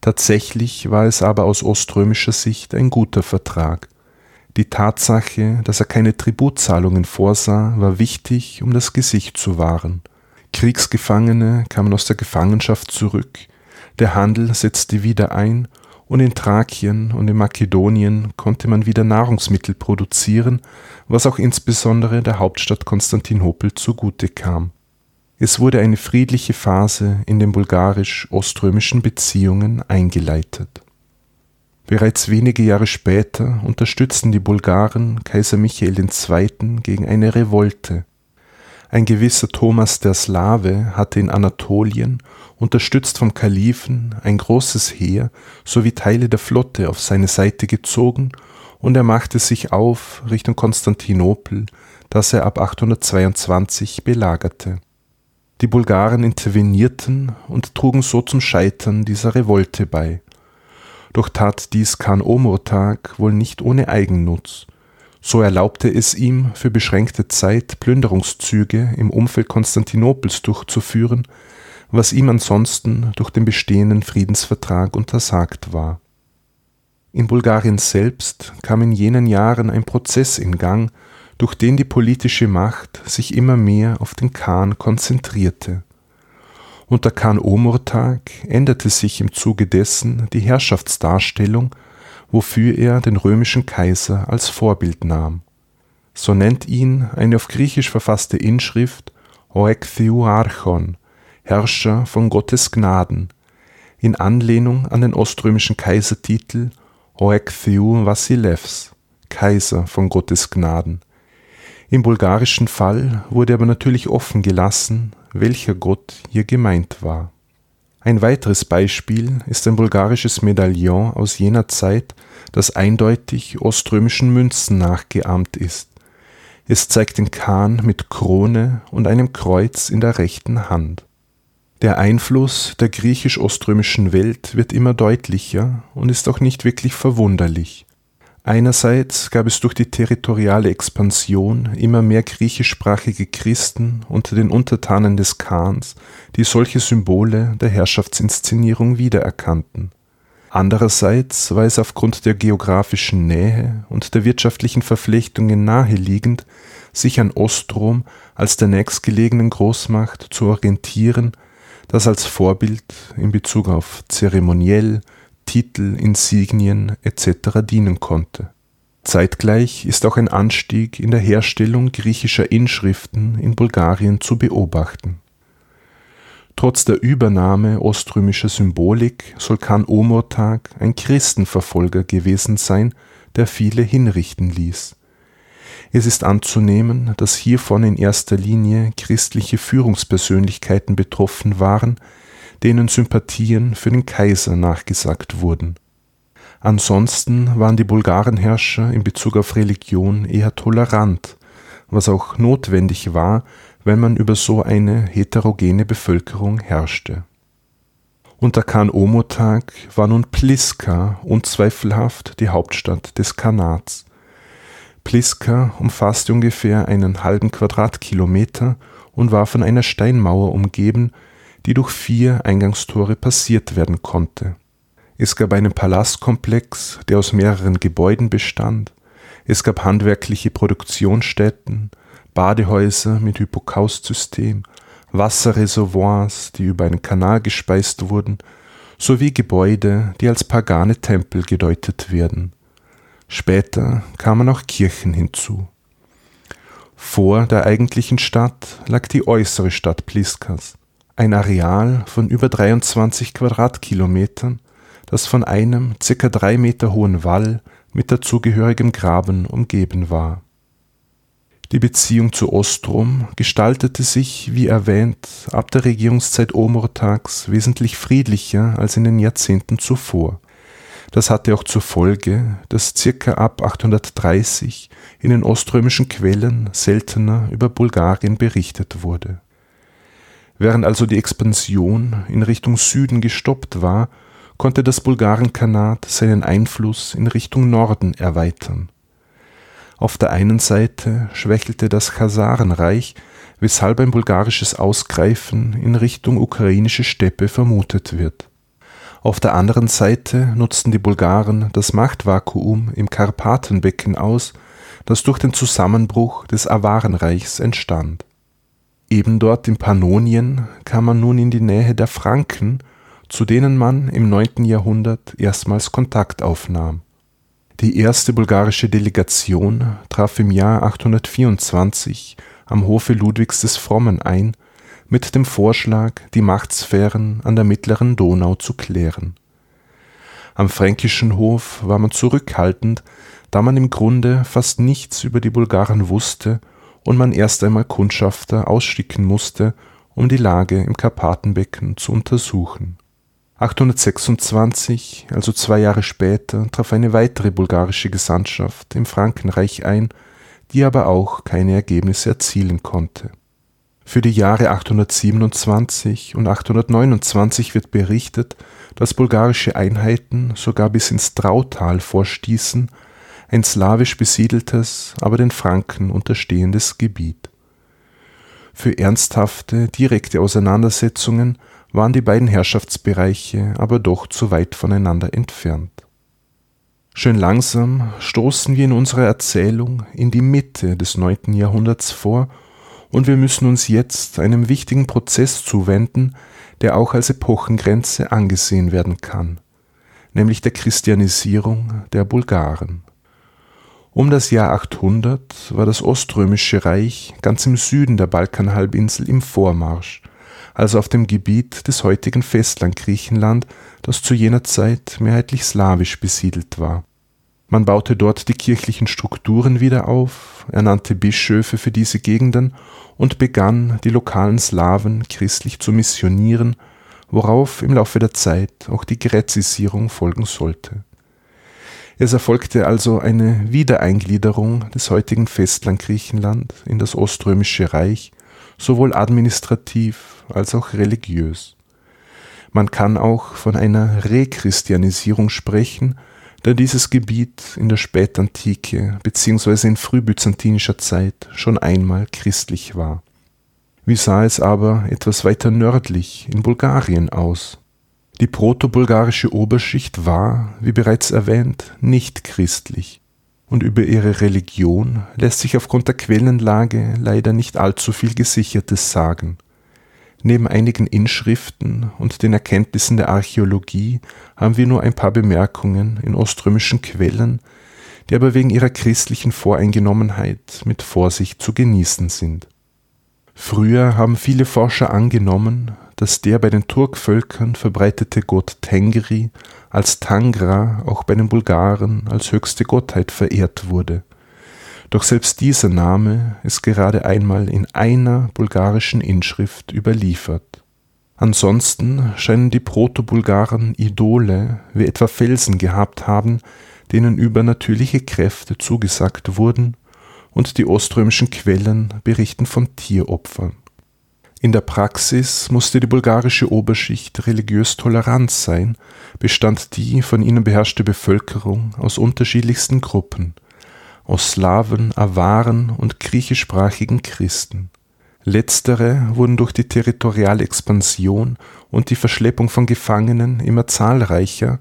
Speaker 1: Tatsächlich war es aber aus oströmischer Sicht ein guter Vertrag. Die Tatsache, dass er keine Tributzahlungen vorsah, war wichtig, um das Gesicht zu wahren. Kriegsgefangene kamen aus der Gefangenschaft zurück, der Handel setzte wieder ein und in Thrakien und in Makedonien konnte man wieder Nahrungsmittel produzieren, was auch insbesondere der Hauptstadt Konstantinopel zugute kam. Es wurde eine friedliche Phase in den bulgarisch-oströmischen Beziehungen eingeleitet. Bereits wenige Jahre später unterstützten die Bulgaren Kaiser Michael II. gegen eine Revolte. Ein gewisser Thomas der Slave hatte in Anatolien, unterstützt vom Kalifen, ein großes Heer sowie Teile der Flotte auf seine Seite gezogen und er machte sich auf Richtung Konstantinopel, das er ab 822 belagerte. Die Bulgaren intervenierten und trugen so zum Scheitern dieser Revolte bei. Doch tat dies Khan Omurtag wohl nicht ohne Eigennutz. So erlaubte es ihm, für beschränkte Zeit Plünderungszüge im Umfeld Konstantinopels durchzuführen, was ihm ansonsten durch den bestehenden Friedensvertrag untersagt war. In Bulgarien selbst kam in jenen Jahren ein Prozess in Gang, durch den die politische Macht sich immer mehr auf den Khan konzentrierte. Unter Khan Omurtag änderte sich im Zuge dessen die Herrschaftsdarstellung, wofür er den römischen Kaiser als Vorbild nahm. So nennt ihn eine auf Griechisch verfasste Inschrift Oekthiu Archon, Herrscher von Gottes Gnaden, in Anlehnung an den oströmischen Kaisertitel Oekthiu Vasilevs, Kaiser von Gottes Gnaden, im bulgarischen Fall wurde aber natürlich offen gelassen, welcher Gott hier gemeint war. Ein weiteres Beispiel ist ein bulgarisches Medaillon aus jener Zeit, das eindeutig oströmischen Münzen nachgeahmt ist. Es zeigt den Kahn mit Krone und einem Kreuz in der rechten Hand. Der Einfluss der griechisch-oströmischen Welt wird immer deutlicher und ist auch nicht wirklich verwunderlich. Einerseits gab es durch die territoriale Expansion immer mehr griechischsprachige Christen unter den Untertanen des Khans, die solche Symbole der Herrschaftsinszenierung wiedererkannten. Andererseits war es aufgrund der geografischen Nähe und der wirtschaftlichen Verflechtungen naheliegend, sich an Ostrom als der nächstgelegenen Großmacht zu orientieren, das als Vorbild in Bezug auf zeremoniell, Titel, Insignien etc. dienen konnte. Zeitgleich ist auch ein Anstieg in der Herstellung griechischer Inschriften in Bulgarien zu beobachten. Trotz der Übernahme oströmischer Symbolik soll Khan Omurtag ein Christenverfolger gewesen sein, der viele hinrichten ließ. Es ist anzunehmen, dass hiervon in erster Linie christliche Führungspersönlichkeiten betroffen waren, denen Sympathien für den Kaiser nachgesagt wurden. Ansonsten waren die Bulgarenherrscher in Bezug auf Religion eher tolerant, was auch notwendig war, wenn man über so eine heterogene Bevölkerung herrschte. Unter Khan Omotag war nun Pliska unzweifelhaft die Hauptstadt des Khanats. Pliska umfasste ungefähr einen halben Quadratkilometer und war von einer Steinmauer umgeben, die durch vier Eingangstore passiert werden konnte. Es gab einen Palastkomplex, der aus mehreren Gebäuden bestand. Es gab handwerkliche Produktionsstätten, Badehäuser mit Hypokaustsystem, Wasserreservoirs, die über einen Kanal gespeist wurden, sowie Gebäude, die als pagane Tempel gedeutet werden. Später kamen auch Kirchen hinzu. Vor der eigentlichen Stadt lag die äußere Stadt Pliskas, ein Areal von über 23 Quadratkilometern, das von einem circa drei Meter hohen Wall mit dazugehörigem Graben umgeben war. Die Beziehung zu Ostrom gestaltete sich, wie erwähnt, ab der Regierungszeit Omurtags wesentlich friedlicher als in den Jahrzehnten zuvor. Das hatte auch zur Folge, dass circa ab 830 in den oströmischen Quellen seltener über Bulgarien berichtet wurde. Während also die Expansion in Richtung Süden gestoppt war, konnte das Bulgarenkhanat seinen Einfluss in Richtung Norden erweitern. Auf der einen Seite schwächelte das Chasarenreich, weshalb ein bulgarisches Ausgreifen in Richtung ukrainische Steppe vermutet wird. Auf der anderen Seite nutzten die Bulgaren das Machtvakuum im Karpatenbecken aus, das durch den Zusammenbruch des Awarenreichs entstand. Eben dort in Pannonien kam man nun in die Nähe der Franken, zu denen man im 9. Jahrhundert erstmals Kontakt aufnahm die erste bulgarische Delegation traf im Jahr 824 am Hofe Ludwigs des Frommen ein mit dem Vorschlag, die Machtsphären an der mittleren Donau zu klären. Am fränkischen Hof war man zurückhaltend, da man im Grunde fast nichts über die Bulgaren wusste und man erst einmal Kundschafter ausschicken musste, um die Lage im Karpatenbecken zu untersuchen 826, also zwei Jahre später, traf eine weitere bulgarische Gesandtschaft im Frankenreich ein, die aber auch keine Ergebnisse erzielen konnte. Für die Jahre 827 und 829 wird berichtet, dass bulgarische Einheiten sogar bis ins Drautal vorstießen, ein slawisch besiedeltes, aber den Franken unterstehendes Gebiet. Für ernsthafte, direkte Auseinandersetzungen waren die beiden Herrschaftsbereiche aber doch zu weit voneinander entfernt. Schön langsam stoßen wir in unserer Erzählung in die Mitte des neunten Jahrhunderts vor und wir müssen uns jetzt einem wichtigen Prozess zuwenden, der auch als Epochengrenze angesehen werden kann, nämlich der Christianisierung der Bulgaren. Um das Jahr 800 war das Oströmische Reich ganz im Süden der Balkanhalbinsel im Vormarsch also auf dem Gebiet des heutigen Festland-Griechenland, das zu jener Zeit mehrheitlich slawisch besiedelt war. Man baute dort die kirchlichen Strukturen wieder auf, ernannte Bischöfe für diese Gegenden und begann, die lokalen Slawen christlich zu missionieren, worauf im Laufe der Zeit auch die Gräzisierung folgen sollte. Es erfolgte also eine Wiedereingliederung des heutigen Festland Griechenland in das Oströmische Reich, sowohl administrativ als auch religiös. Man kann auch von einer Rechristianisierung sprechen, da dieses Gebiet in der Spätantike bzw. in frühbyzantinischer Zeit schon einmal christlich war. Wie sah es aber etwas weiter nördlich in Bulgarien aus? Die protobulgarische Oberschicht war, wie bereits erwähnt, nicht christlich, und über ihre Religion lässt sich aufgrund der Quellenlage leider nicht allzu viel Gesichertes sagen. Neben einigen Inschriften und den Erkenntnissen der Archäologie haben wir nur ein paar Bemerkungen in oströmischen Quellen, die aber wegen ihrer christlichen Voreingenommenheit mit Vorsicht zu genießen sind. Früher haben viele Forscher angenommen, dass der bei den Turkvölkern verbreitete Gott Tengri als Tangra auch bei den Bulgaren als höchste Gottheit verehrt wurde Doch selbst dieser Name ist gerade einmal in einer bulgarischen Inschrift überliefert. Ansonsten scheinen die Proto-Bulgaren Idole wie etwa Felsen gehabt haben, denen übernatürliche Kräfte zugesagt wurden, und die oströmischen Quellen berichten von Tieropfern. In der Praxis musste die bulgarische Oberschicht religiös tolerant sein, bestand die von ihnen beherrschte Bevölkerung aus unterschiedlichsten Gruppen, aus Slawen, Awaren und griechischsprachigen Christen. Letztere wurden durch die territoriale Expansion und die Verschleppung von Gefangenen immer zahlreicher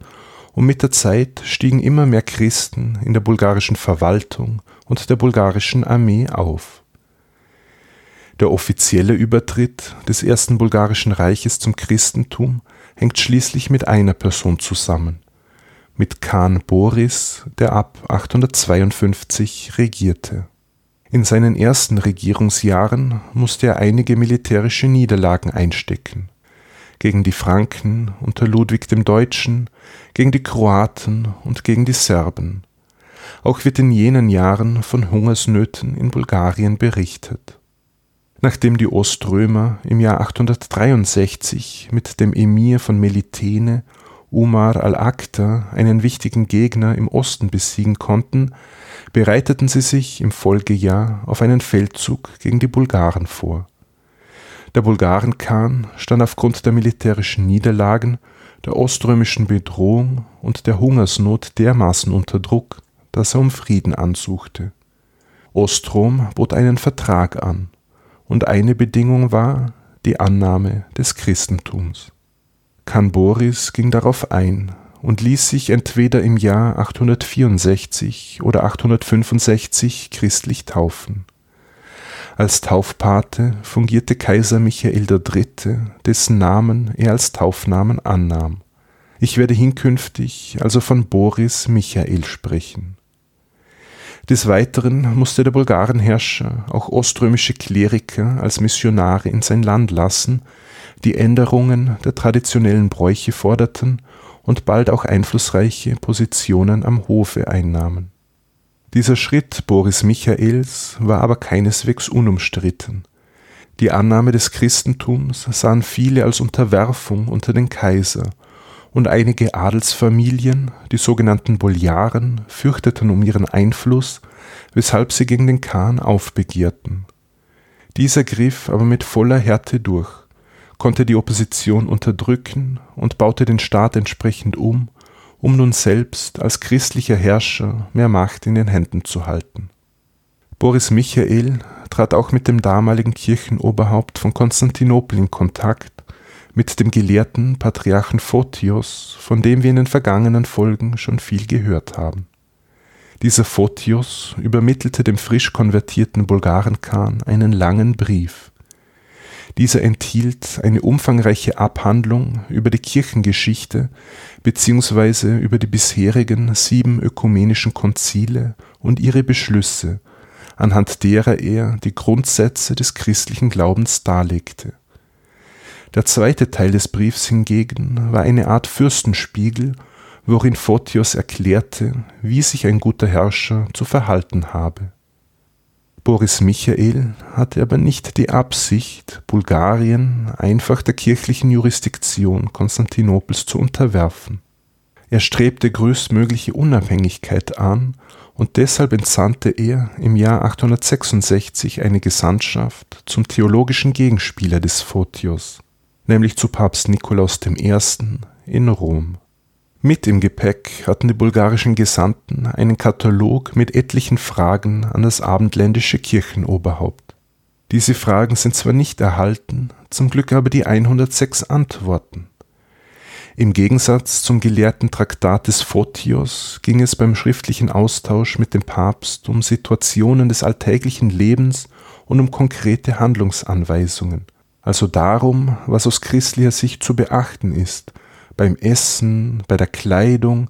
Speaker 1: und mit der Zeit stiegen immer mehr Christen in der bulgarischen Verwaltung und der bulgarischen Armee auf der offizielle Übertritt des ersten bulgarischen Reiches zum Christentum hängt schließlich mit einer Person zusammen, mit Khan Boris, der ab 852 regierte. In seinen ersten Regierungsjahren musste er einige militärische Niederlagen einstecken gegen die Franken unter Ludwig dem Deutschen, gegen die Kroaten und gegen die Serben. Auch wird in jenen Jahren von Hungersnöten in Bulgarien berichtet nachdem die Oströmer im Jahr 863 mit dem Emir von Melitene, Umar al-Akta, einen wichtigen Gegner im Osten besiegen konnten, bereiteten sie sich im Folgejahr auf einen Feldzug gegen die Bulgaren vor. Der Bulgarenkhan stand aufgrund der militärischen Niederlagen, der oströmischen Bedrohung und der Hungersnot dermaßen unter Druck, dass er um Frieden ansuchte. Ostrom bot einen Vertrag an und eine Bedingung war die Annahme des Christentums. Boris ging darauf ein und ließ sich entweder im Jahr 864 oder 865 christlich taufen. Als Taufpate fungierte Kaiser Michael III., dessen Namen er als Taufnamen annahm. Ich werde hinkünftig also von Boris Michael sprechen. Des Weiteren musste der Bulgarenherrscher auch oströmische Kleriker als Missionare in sein Land lassen, die Änderungen der traditionellen Bräuche forderten und bald auch einflussreiche Positionen am Hofe einnahmen. Dieser Schritt Boris Michaels war aber keineswegs unumstritten. Die Annahme des Christentums sahen viele als Unterwerfung unter den Kaiser und einige Adelsfamilien, die sogenannten Boljaren, fürchteten um ihren Einfluss, weshalb sie gegen den Khan aufbegehrten. Dieser griff aber mit voller Härte durch, konnte die Opposition unterdrücken und baute den Staat entsprechend um, um nun selbst als christlicher Herrscher mehr Macht in den Händen zu halten. Boris Michael trat auch mit dem damaligen Kirchenoberhaupt von Konstantinopel in Kontakt mit dem gelehrten Patriarchen Photios, von dem wir in den vergangenen Folgen schon viel gehört haben. Dieser Photios übermittelte dem frisch konvertierten Bulgarenkhan einen langen Brief. Dieser enthielt eine umfangreiche Abhandlung über die Kirchengeschichte bzw. über die bisherigen sieben ökumenischen Konzile und ihre Beschlüsse, anhand derer er die Grundsätze des christlichen Glaubens darlegte der zweite Teil des Briefs hingegen war eine Art Fürstenspiegel, worin Photios erklärte, wie sich ein guter Herrscher zu verhalten habe. Boris Michael hatte aber nicht die Absicht, Bulgarien einfach der kirchlichen Jurisdiktion Konstantinopels zu unterwerfen. Er strebte größtmögliche Unabhängigkeit an und deshalb entsandte er im Jahr 866 eine Gesandtschaft zum theologischen Gegenspieler des Photios, nämlich zu Papst Nikolaus I. in Rom. Mit im Gepäck hatten die bulgarischen Gesandten einen Katalog mit etlichen Fragen an das abendländische Kirchenoberhaupt. Diese Fragen sind zwar nicht erhalten, zum Glück aber die 106 Antworten. Im Gegensatz zum gelehrten Traktat des Photios ging es beim schriftlichen Austausch mit dem Papst um Situationen des alltäglichen Lebens und um konkrete Handlungsanweisungen – also darum, was aus christlicher Sicht zu beachten ist, beim Essen, bei der Kleidung,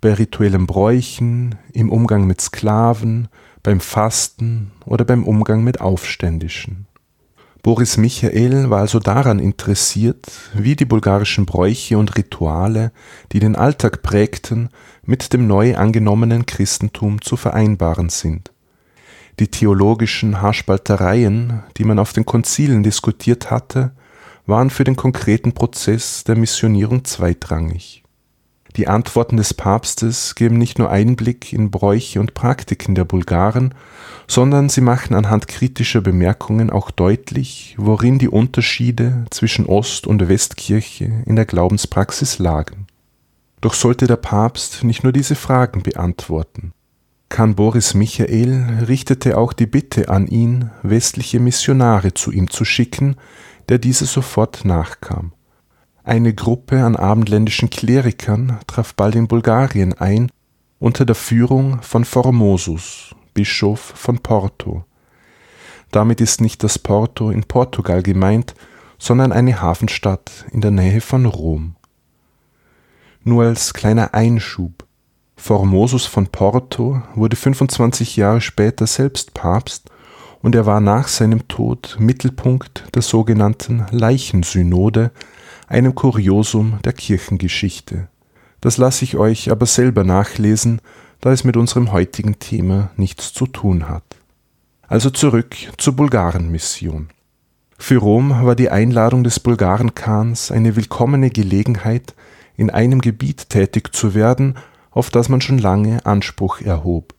Speaker 1: bei rituellen Bräuchen, im Umgang mit Sklaven, beim Fasten oder beim Umgang mit Aufständischen. Boris Michael war also daran interessiert, wie die bulgarischen Bräuche und Rituale, die den Alltag prägten, mit dem neu angenommenen Christentum zu vereinbaren sind. Die theologischen Haarspaltereien, die man auf den Konzilen diskutiert hatte, waren für den konkreten Prozess der Missionierung zweitrangig. Die Antworten des Papstes geben nicht nur Einblick in Bräuche und Praktiken der Bulgaren, sondern sie machen anhand kritischer Bemerkungen auch deutlich, worin die Unterschiede zwischen Ost- und Westkirche in der Glaubenspraxis lagen. Doch sollte der Papst nicht nur diese Fragen beantworten. Kann Boris Michael richtete auch die Bitte an ihn, westliche Missionare zu ihm zu schicken, der diese sofort nachkam. Eine Gruppe an abendländischen Klerikern traf bald in Bulgarien ein unter der Führung von Formosus, Bischof von Porto. Damit ist nicht das Porto in Portugal gemeint, sondern eine Hafenstadt in der Nähe von Rom. Nur als kleiner Einschub. Formosus von Porto wurde 25 Jahre später selbst Papst und er war nach seinem Tod Mittelpunkt der sogenannten Leichensynode, einem Kuriosum der Kirchengeschichte. Das lasse ich euch aber selber nachlesen, da es mit unserem heutigen Thema nichts zu tun hat. Also zurück zur Bulgarenmission. Für Rom war die Einladung des Bulgarenkans eine willkommene Gelegenheit, in einem Gebiet tätig zu werden, auf das man schon lange Anspruch erhob.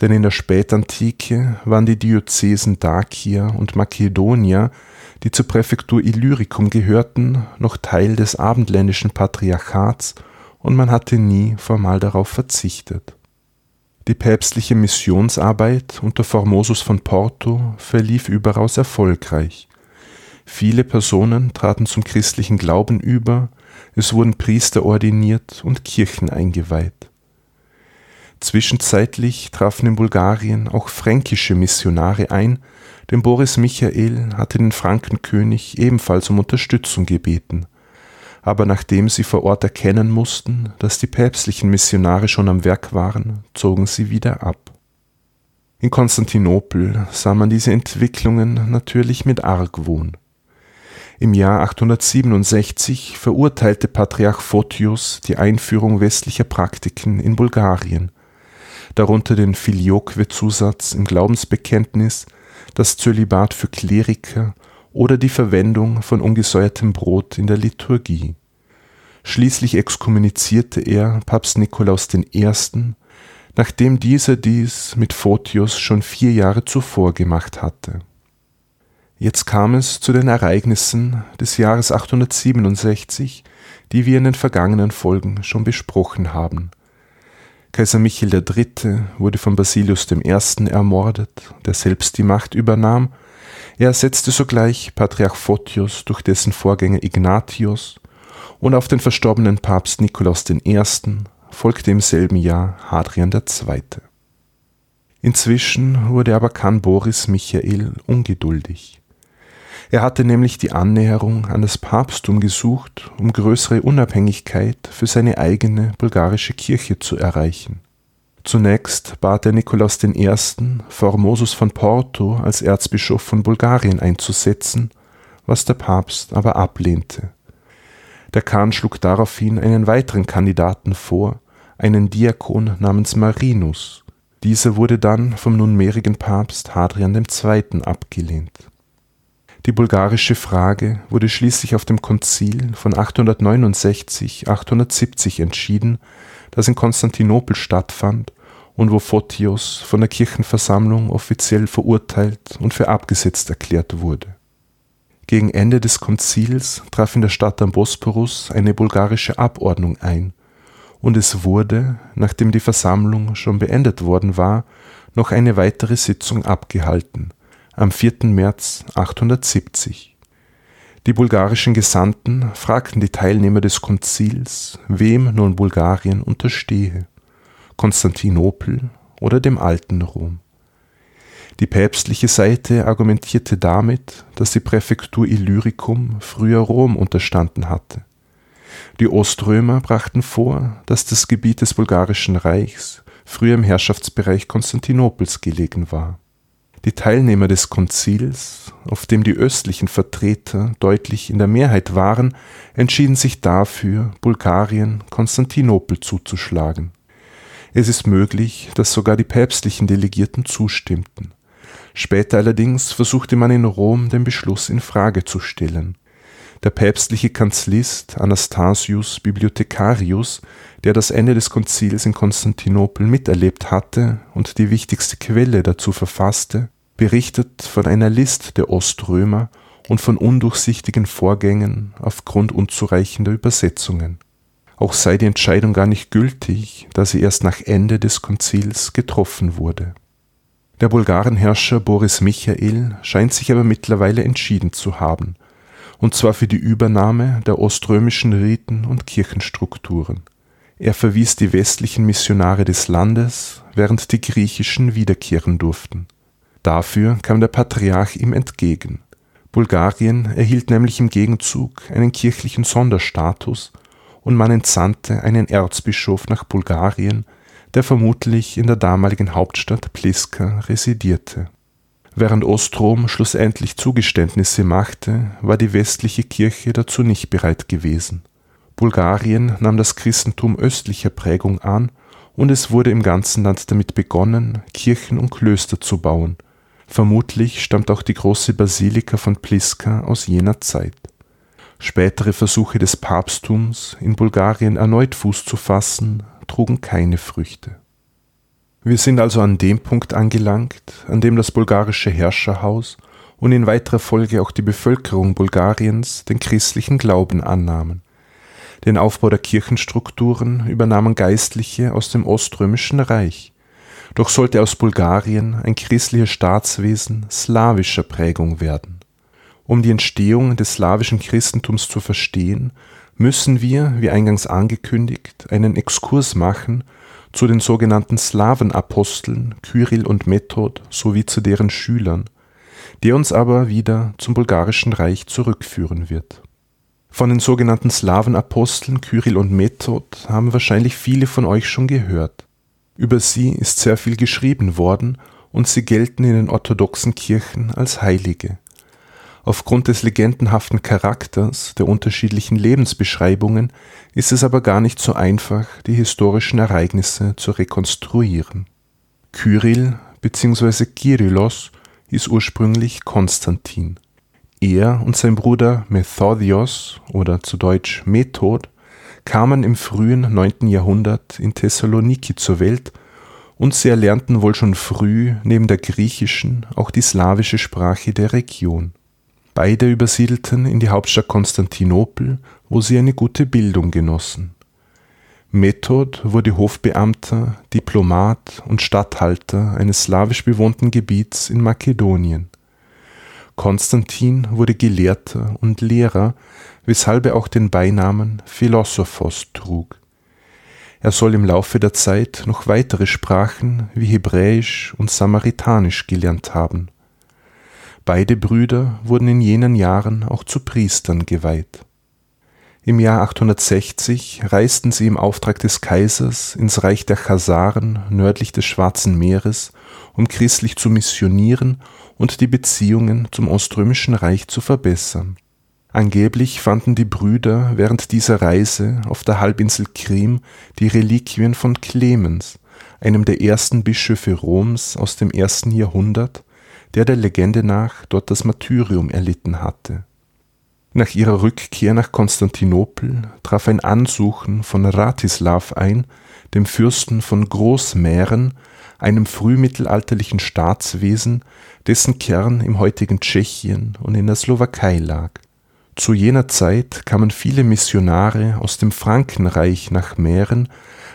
Speaker 1: Denn in der Spätantike waren die Diözesen Dakia und Makedonia die zur Präfektur Illyricum gehörten, noch Teil des abendländischen Patriarchats und man hatte nie formal darauf verzichtet. Die päpstliche Missionsarbeit unter Formosus von Porto verlief überaus erfolgreich. Viele Personen traten zum christlichen Glauben über, es wurden Priester ordiniert und Kirchen eingeweiht. Zwischenzeitlich trafen in Bulgarien auch fränkische Missionare ein, denn Boris Michael hatte den Frankenkönig ebenfalls um Unterstützung gebeten. Aber nachdem sie vor Ort erkennen mussten, dass die päpstlichen Missionare schon am Werk waren, zogen sie wieder ab. In Konstantinopel sah man diese Entwicklungen natürlich mit Argwohn. Im Jahr 867 verurteilte Patriarch Photius die Einführung westlicher Praktiken in Bulgarien, darunter den Filioque-Zusatz im Glaubensbekenntnis das Zölibat für Kleriker oder die Verwendung von ungesäuertem Brot in der Liturgie. Schließlich exkommunizierte er Papst Nikolaus I., nachdem dieser dies mit Photios schon vier Jahre zuvor gemacht hatte. Jetzt kam es zu den Ereignissen des Jahres 867, die wir in den vergangenen Folgen schon besprochen haben. Kaiser Michael III. wurde von Basilius I. ermordet, der selbst die Macht übernahm. Er ersetzte sogleich Patriarch Photios durch dessen Vorgänger Ignatius und auf den verstorbenen Papst Nikolaus I. folgte im selben Jahr Hadrian II. Inzwischen wurde aber Khan Boris Michael ungeduldig. Er hatte nämlich die Annäherung an das Papsttum gesucht, um größere Unabhängigkeit für seine eigene bulgarische Kirche zu erreichen. Zunächst bat er Nikolaus I., Formosus von Porto als Erzbischof von Bulgarien einzusetzen, was der Papst aber ablehnte. Der Khan schlug daraufhin einen weiteren Kandidaten vor, einen Diakon namens Marinus. Dieser wurde dann vom nunmehrigen Papst Hadrian II. abgelehnt die bulgarische Frage wurde schließlich auf dem Konzil von 869/870 entschieden, das in Konstantinopel stattfand und wo Photios von der Kirchenversammlung offiziell verurteilt und für abgesetzt erklärt wurde. Gegen Ende des Konzils traf in der Stadt am Bosporus eine bulgarische Abordnung ein, und es wurde, nachdem die Versammlung schon beendet worden war, noch eine weitere Sitzung abgehalten am 4. März 870. Die bulgarischen Gesandten fragten die Teilnehmer des Konzils, wem nun Bulgarien unterstehe, Konstantinopel oder dem alten Rom. Die päpstliche Seite argumentierte damit, dass die Präfektur Illyricum früher Rom unterstanden hatte. Die Oströmer brachten vor, dass das Gebiet des bulgarischen Reichs früher im Herrschaftsbereich Konstantinopels gelegen war. Die Teilnehmer des Konzils, auf dem die östlichen Vertreter deutlich in der Mehrheit waren, entschieden sich dafür, Bulgarien Konstantinopel zuzuschlagen. Es ist möglich, dass sogar die päpstlichen Delegierten zustimmten. Später allerdings versuchte man in Rom den Beschluss in Frage zu stellen. Der päpstliche Kanzlist Anastasius Bibliothecarius, der das Ende des Konzils in Konstantinopel miterlebt hatte und die wichtigste Quelle dazu verfasste, berichtet von einer List der Oströmer und von undurchsichtigen Vorgängen aufgrund unzureichender Übersetzungen. Auch sei die Entscheidung gar nicht gültig, da sie erst nach Ende des Konzils getroffen wurde. Der Bulgarenherrscher Boris Michael scheint sich aber mittlerweile entschieden zu haben, und zwar für die Übernahme der oströmischen Riten und Kirchenstrukturen. Er verwies die westlichen Missionare des Landes, während die griechischen wiederkehren durften. Dafür kam der Patriarch ihm entgegen. Bulgarien erhielt nämlich im Gegenzug einen kirchlichen Sonderstatus und man entsandte einen Erzbischof nach Bulgarien, der vermutlich in der damaligen Hauptstadt Pliska residierte. Während Ostrom schlussendlich Zugeständnisse machte, war die westliche Kirche dazu nicht bereit gewesen. Bulgarien nahm das Christentum östlicher Prägung an und es wurde im ganzen Land damit begonnen, Kirchen und Klöster zu bauen – Vermutlich stammt auch die große Basilika von Pliska aus jener Zeit. Spätere Versuche des Papsttums, in Bulgarien erneut Fuß zu fassen, trugen keine Früchte. Wir sind also an dem Punkt angelangt, an dem das bulgarische Herrscherhaus und in weiterer Folge auch die Bevölkerung Bulgariens den christlichen Glauben annahmen. Den Aufbau der Kirchenstrukturen übernahmen Geistliche aus dem Oströmischen Reich, doch sollte aus Bulgarien ein christliches Staatswesen slawischer Prägung werden. Um die Entstehung des slawischen Christentums zu verstehen, müssen wir, wie eingangs angekündigt, einen Exkurs machen zu den sogenannten Slawenaposteln Kyrill und Method sowie zu deren Schülern, der uns aber wieder zum bulgarischen Reich zurückführen wird. Von den sogenannten Slawenaposteln Kyrill und Method haben wahrscheinlich viele von euch schon gehört. Über sie ist sehr viel geschrieben worden und sie gelten in den orthodoxen Kirchen als Heilige. Aufgrund des legendenhaften Charakters der unterschiedlichen Lebensbeschreibungen ist es aber gar nicht so einfach, die historischen Ereignisse zu rekonstruieren. Kyrill bzw. Kyrillos hieß ursprünglich Konstantin. Er und sein Bruder Methodios oder zu Deutsch Method kamen im frühen 9. Jahrhundert in Thessaloniki zur Welt und sie erlernten wohl schon früh neben der griechischen auch die slawische Sprache der Region. Beide übersiedelten in die Hauptstadt Konstantinopel, wo sie eine gute Bildung genossen. Method wurde Hofbeamter, Diplomat und Statthalter eines slawisch bewohnten Gebiets in Makedonien. Konstantin wurde Gelehrter und Lehrer weshalb er auch den Beinamen Philosophos trug. Er soll im Laufe der Zeit noch weitere Sprachen wie Hebräisch und Samaritanisch gelernt haben. Beide Brüder wurden in jenen Jahren auch zu Priestern geweiht. Im Jahr 860 reisten sie im Auftrag des Kaisers ins Reich der Chasaren nördlich des Schwarzen Meeres, um christlich zu missionieren und die Beziehungen zum Oströmischen Reich zu verbessern Angeblich fanden die Brüder während dieser Reise auf der Halbinsel Krim die Reliquien von Clemens, einem der ersten Bischöfe Roms aus dem ersten Jahrhundert, der der Legende nach dort das Martyrium erlitten hatte. Nach ihrer Rückkehr nach Konstantinopel traf ein Ansuchen von Ratislav ein, dem Fürsten von Großmähren, einem frühmittelalterlichen Staatswesen, dessen Kern im heutigen Tschechien und in der Slowakei lag zu jener Zeit kamen viele Missionare aus dem Frankenreich nach Mähren,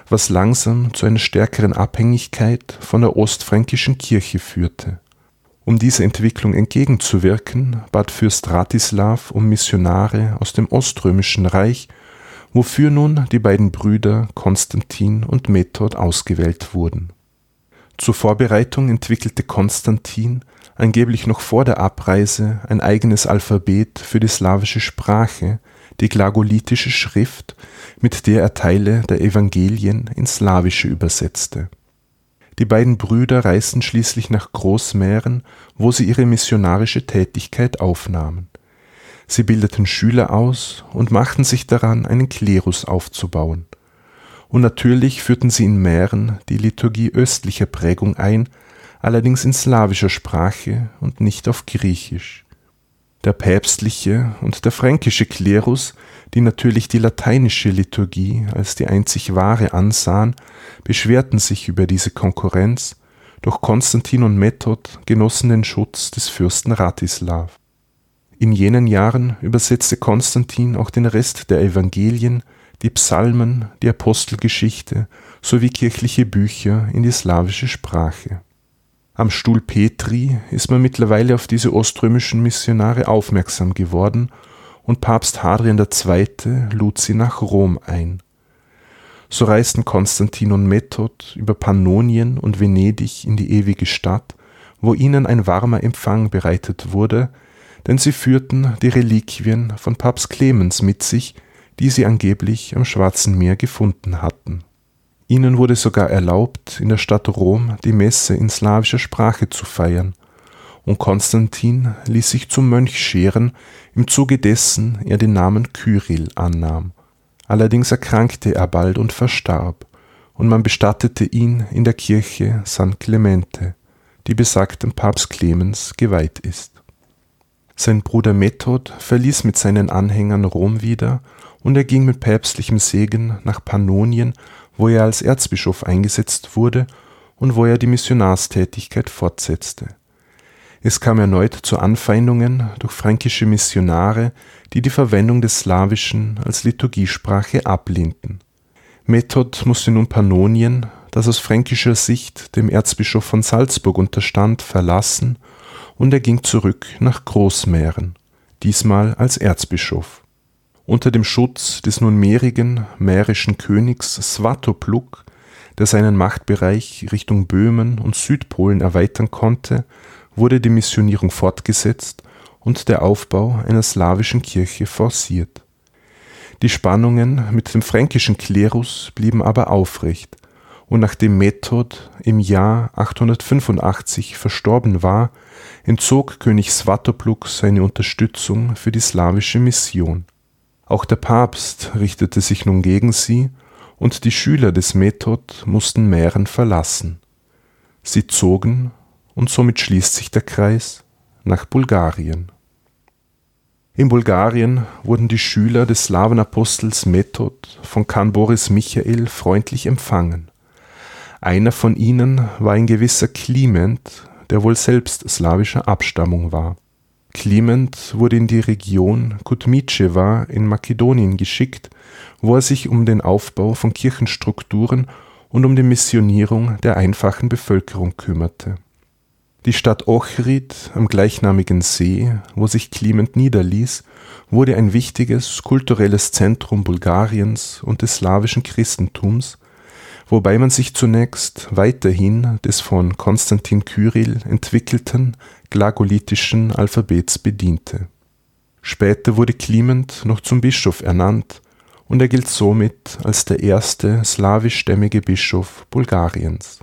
Speaker 1: was langsam zu einer stärkeren Abhängigkeit von der ostfränkischen Kirche führte. Um dieser Entwicklung entgegenzuwirken, bat Fürst Ratislav um Missionare aus dem Oströmischen Reich, wofür nun die beiden Brüder Konstantin und Method ausgewählt wurden. Zur Vorbereitung entwickelte Konstantin angeblich noch vor der Abreise ein eigenes Alphabet für die slawische Sprache, die glagolitische Schrift, mit der er Teile der Evangelien ins Slawische übersetzte. Die beiden Brüder reisten schließlich nach Großmähren, wo sie ihre missionarische Tätigkeit aufnahmen. Sie bildeten Schüler aus und machten sich daran, einen Klerus aufzubauen. und natürlich führten sie in Mähren die Liturgie östlicher Prägung ein, allerdings in slawischer Sprache und nicht auf Griechisch. Der päpstliche und der fränkische Klerus, die natürlich die lateinische Liturgie als die einzig wahre ansahen, beschwerten sich über diese Konkurrenz, doch Konstantin und Method genossen den Schutz des Fürsten Ratislav. In jenen Jahren übersetzte Konstantin auch den Rest der Evangelien, die Psalmen, die Apostelgeschichte sowie kirchliche Bücher in die slawische Sprache. Am Stuhl Petri ist man mittlerweile auf diese oströmischen Missionare aufmerksam geworden und Papst Hadrian II. lud sie nach Rom ein. So reisten Konstantin und Method über Pannonien und Venedig in die ewige Stadt, wo ihnen ein warmer Empfang bereitet wurde, denn sie führten die Reliquien von Papst Clemens mit sich, die sie angeblich am Schwarzen Meer gefunden hatten. Ihnen wurde sogar erlaubt, in der Stadt Rom die Messe in slawischer Sprache zu feiern, und Konstantin ließ sich zum Mönch scheren, im Zuge dessen er den Namen Kyrill annahm. Allerdings erkrankte er bald und verstarb, und man bestattete ihn in der Kirche San Clemente, die besagtem Papst Clemens geweiht ist. Sein Bruder Method verließ mit seinen Anhängern Rom wieder und er ging mit päpstlichem Segen nach Pannonien, wo er als Erzbischof eingesetzt wurde und wo er die Missionarstätigkeit fortsetzte. Es kam erneut zu Anfeindungen durch fränkische Missionare, die die Verwendung des Slawischen als Liturgiesprache ablehnten. Method musste nun Pannonien, das aus fränkischer Sicht dem Erzbischof von Salzburg unterstand, verlassen und er ging zurück nach Großmähren, diesmal als Erzbischof. Unter dem Schutz des nunmehrigen mährischen Königs Svatopluk, der seinen Machtbereich Richtung Böhmen und Südpolen erweitern konnte, wurde die Missionierung fortgesetzt und der Aufbau einer slawischen Kirche forciert. Die Spannungen mit dem fränkischen Klerus blieben aber aufrecht, und nachdem Method im Jahr 885 verstorben war, entzog König Svatopluk seine Unterstützung für die slawische Mission. Auch der Papst richtete sich nun gegen sie, und die Schüler des Method mussten Mähren verlassen. Sie zogen, und somit schließt sich der Kreis, nach Bulgarien. In Bulgarien wurden die Schüler des Slawenapostels Method von Khan Boris Michael freundlich empfangen. Einer von ihnen war ein gewisser Kliment, der wohl selbst slawischer Abstammung war. Kliment wurde in die Region Kutmicewa in Makedonien geschickt, wo er sich um den Aufbau von Kirchenstrukturen und um die Missionierung der einfachen Bevölkerung kümmerte. Die Stadt Ochrid am gleichnamigen See, wo sich Kliment niederließ, wurde ein wichtiges kulturelles Zentrum Bulgariens und des slawischen Christentums wobei man sich zunächst weiterhin des von Konstantin Kyrill entwickelten glagolitischen Alphabets bediente. Später wurde Kliment noch zum Bischof ernannt und er gilt somit als der erste slawischstämmige Bischof Bulgariens.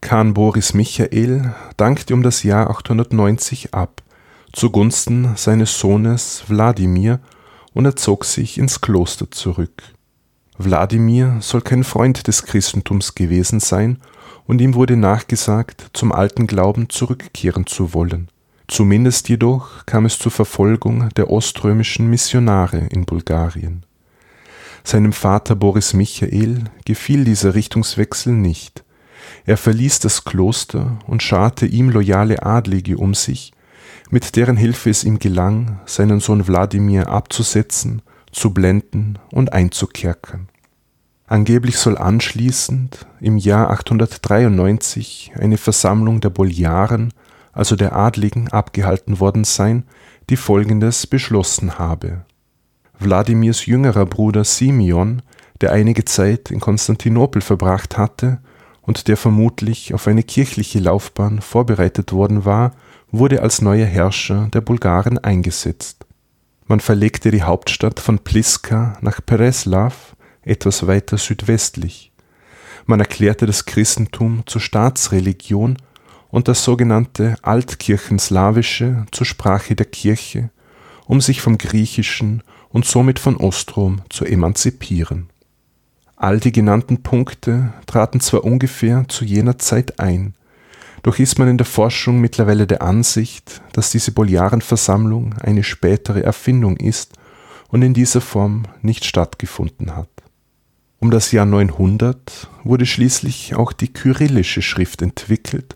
Speaker 1: Khan Boris Michael dankte um das Jahr 890 ab, zugunsten seines Sohnes Wladimir und er zog sich ins Kloster zurück Wladimir soll kein Freund des Christentums gewesen sein, und ihm wurde nachgesagt, zum alten Glauben zurückkehren zu wollen. Zumindest jedoch kam es zur Verfolgung der oströmischen Missionare in Bulgarien. Seinem Vater Boris Michael gefiel dieser Richtungswechsel nicht. Er verließ das Kloster und scharte ihm loyale Adlige um sich, mit deren Hilfe es ihm gelang, seinen Sohn Wladimir abzusetzen, zu blenden und einzukerkern. Angeblich soll anschließend im Jahr 893 eine Versammlung der Boljaren, also der Adligen, abgehalten worden sein, die folgendes beschlossen habe: Wladimirs jüngerer Bruder Simeon, der einige Zeit in Konstantinopel verbracht hatte und der vermutlich auf eine kirchliche Laufbahn vorbereitet worden war, wurde als neuer Herrscher der Bulgaren eingesetzt. Man verlegte die Hauptstadt von Pliska nach Pereslav etwas weiter südwestlich. Man erklärte das Christentum zur Staatsreligion und das sogenannte Altkirchenslawische zur Sprache der Kirche, um sich vom Griechischen und somit von Ostrom zu emanzipieren. All die genannten Punkte traten zwar ungefähr zu jener Zeit ein, doch ist man in der Forschung mittlerweile der Ansicht, dass diese Boljarenversammlung eine spätere Erfindung ist und in dieser Form nicht stattgefunden hat. Um das Jahr 900 wurde schließlich auch die kyrillische Schrift entwickelt,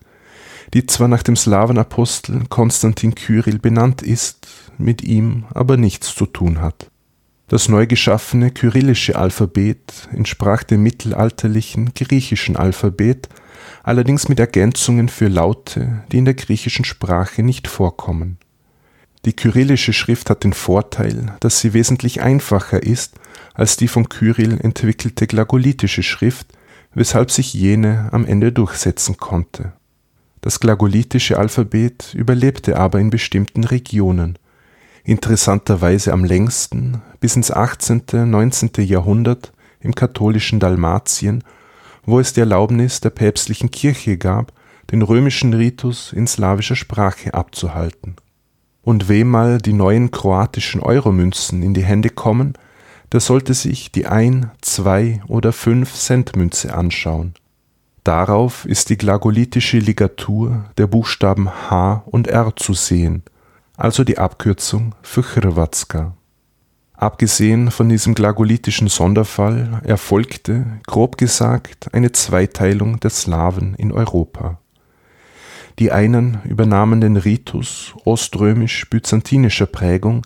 Speaker 1: die zwar nach dem Slawenapostel Konstantin Kyrill benannt ist, mit ihm aber nichts zu tun hat. Das neu geschaffene kyrillische Alphabet entsprach dem mittelalterlichen griechischen Alphabet, allerdings mit Ergänzungen für Laute, die in der griechischen Sprache nicht vorkommen. Die kyrillische Schrift hat den Vorteil, dass sie wesentlich einfacher ist als die von Kyrill entwickelte glagolitische Schrift, weshalb sich jene am Ende durchsetzen konnte. Das glagolitische Alphabet überlebte aber in bestimmten Regionen, interessanterweise am längsten bis ins 18. 19. Jahrhundert im katholischen Dalmatien, wo es die Erlaubnis der päpstlichen Kirche gab, den römischen Ritus in slawischer Sprache abzuhalten. Und wem mal die neuen kroatischen Euromünzen in die Hände kommen, der sollte sich die ein, zwei oder fünf Cent Münze anschauen. Darauf ist die glagolitische Ligatur der Buchstaben H und R zu sehen – also die Abkürzung für Hrvatska. Abgesehen von diesem glagolitischen Sonderfall erfolgte, grob gesagt, eine Zweiteilung der Slawen in Europa. Die einen übernahmen den Ritus oströmisch-byzantinischer Prägung,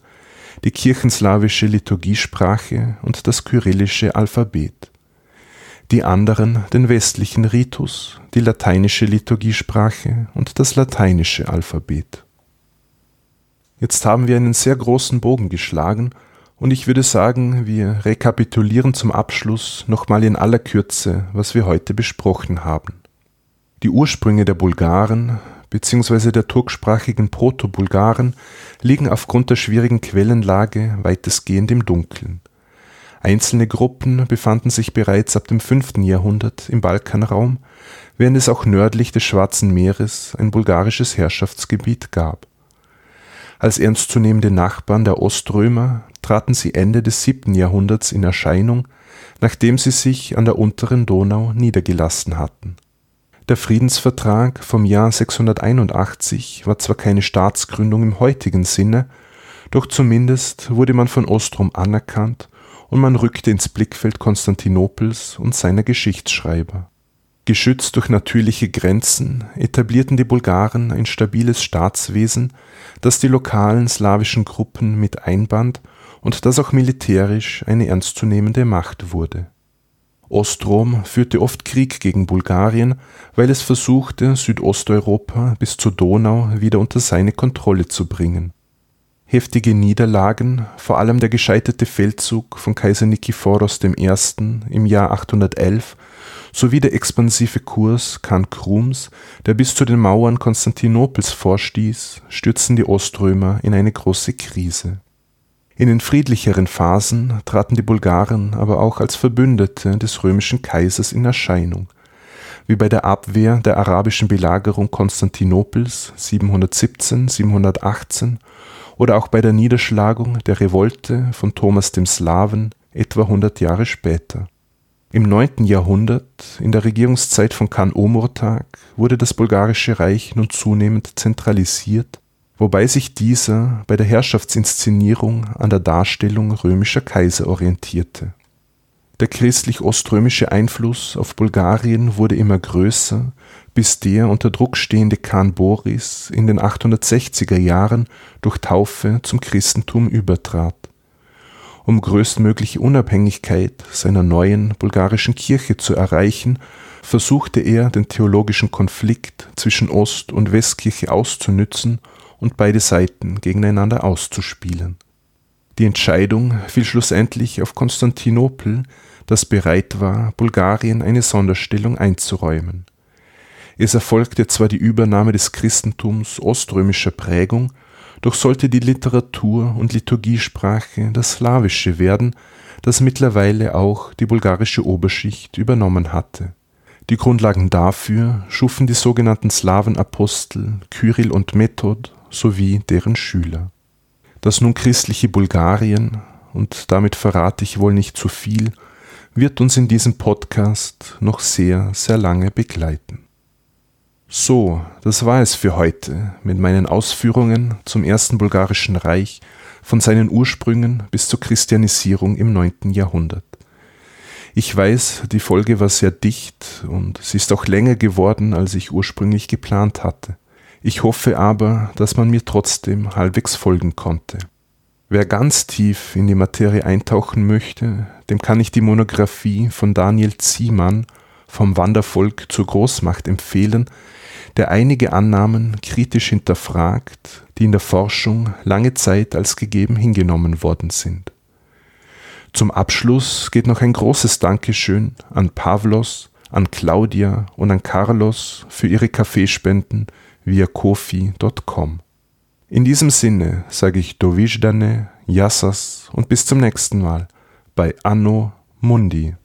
Speaker 1: die kirchenslawische Liturgiesprache und das kyrillische Alphabet. Die anderen den westlichen Ritus, die lateinische Liturgiesprache und das lateinische Alphabet. Jetzt haben wir einen sehr großen Bogen geschlagen und ich würde sagen, wir rekapitulieren zum Abschluss nochmal in aller Kürze, was wir heute besprochen haben. Die Ursprünge der Bulgaren bzw. der turksprachigen Proto-Bulgaren liegen aufgrund der schwierigen Quellenlage weitestgehend im Dunkeln. Einzelne Gruppen befanden sich bereits ab dem 5. Jahrhundert im Balkanraum, während es auch nördlich des Schwarzen Meeres ein bulgarisches Herrschaftsgebiet gab. Als ernstzunehmende Nachbarn der Oströmer traten sie Ende des 7. Jahrhunderts in Erscheinung, nachdem sie sich an der unteren Donau niedergelassen hatten. Der Friedensvertrag vom Jahr 681 war zwar keine Staatsgründung im heutigen Sinne, doch zumindest wurde man von Ostrom anerkannt und man rückte ins Blickfeld Konstantinopels und seiner Geschichtsschreiber Geschützt durch natürliche Grenzen etablierten die Bulgaren ein stabiles Staatswesen, das die lokalen slawischen Gruppen mit einband und das auch militärisch eine ernstzunehmende Macht wurde. Ostrom führte oft Krieg gegen Bulgarien, weil es versuchte, Südosteuropa bis zur Donau wieder unter seine Kontrolle zu bringen. Heftige Niederlagen, vor allem der gescheiterte Feldzug von Kaiser Nikephoros I. im Jahr 811 sowie der expansive Kurs Khan Krums, der bis zu den Mauern Konstantinopels vorstieß, stürzten die Oströmer in eine große Krise. In den friedlicheren Phasen traten die Bulgaren aber auch als Verbündete des römischen Kaisers in Erscheinung, wie bei der Abwehr der arabischen Belagerung Konstantinopels 717/718 oder auch bei der Niederschlagung der Revolte von Thomas dem Slawen etwa 100 Jahre später im 9. Jahrhundert, in der Regierungszeit von Khan Omurtag, wurde das bulgarische Reich nun zunehmend zentralisiert, wobei sich dieser bei der Herrschaftsinszenierung an der Darstellung römischer Kaiser orientierte. Der christlich-oströmische Einfluss auf Bulgarien wurde immer größer, bis der unter Druck stehende Khan Boris in den 860er Jahren durch Taufe zum Christentum übertrat um größtmögliche Unabhängigkeit seiner neuen bulgarischen Kirche zu erreichen, versuchte er, den theologischen Konflikt zwischen Ost- und Westkirche auszunützen und beide Seiten gegeneinander auszuspielen. Die Entscheidung fiel schlussendlich auf Konstantinopel, das bereit war, Bulgarien eine Sonderstellung einzuräumen. Es erfolgte zwar die Übernahme des Christentums oströmischer Prägung, doch sollte die Literatur und Liturgiesprache das Slawische werden, das mittlerweile auch die bulgarische Oberschicht übernommen hatte. Die Grundlagen dafür schufen die sogenannten Slawenapostel Kyrill und Method sowie deren Schüler. Das nun christliche Bulgarien, und damit verrate ich wohl nicht zu viel, wird uns in diesem Podcast noch sehr, sehr lange begleiten. So, das war es für heute mit meinen Ausführungen zum ersten bulgarischen Reich von seinen Ursprüngen bis zur Christianisierung im 9. Jahrhundert. Ich weiß, die Folge war sehr dicht und sie ist auch länger geworden, als ich ursprünglich geplant hatte. Ich hoffe aber, dass man mir trotzdem halbwegs folgen konnte. Wer ganz tief in die Materie eintauchen möchte, dem kann ich die Monographie von Daniel Ziemann vom Wandervolk zur Großmacht empfehlen, der einige Annahmen kritisch hinterfragt, die in der Forschung lange Zeit als gegeben hingenommen worden sind. Zum Abschluss geht noch ein großes Dankeschön an Pavlos, an Claudia und an Carlos für ihre Kaffeespenden via kofi.com. In diesem Sinne sage ich Dovijdane, Yassas und bis zum nächsten Mal bei Anno Mundi.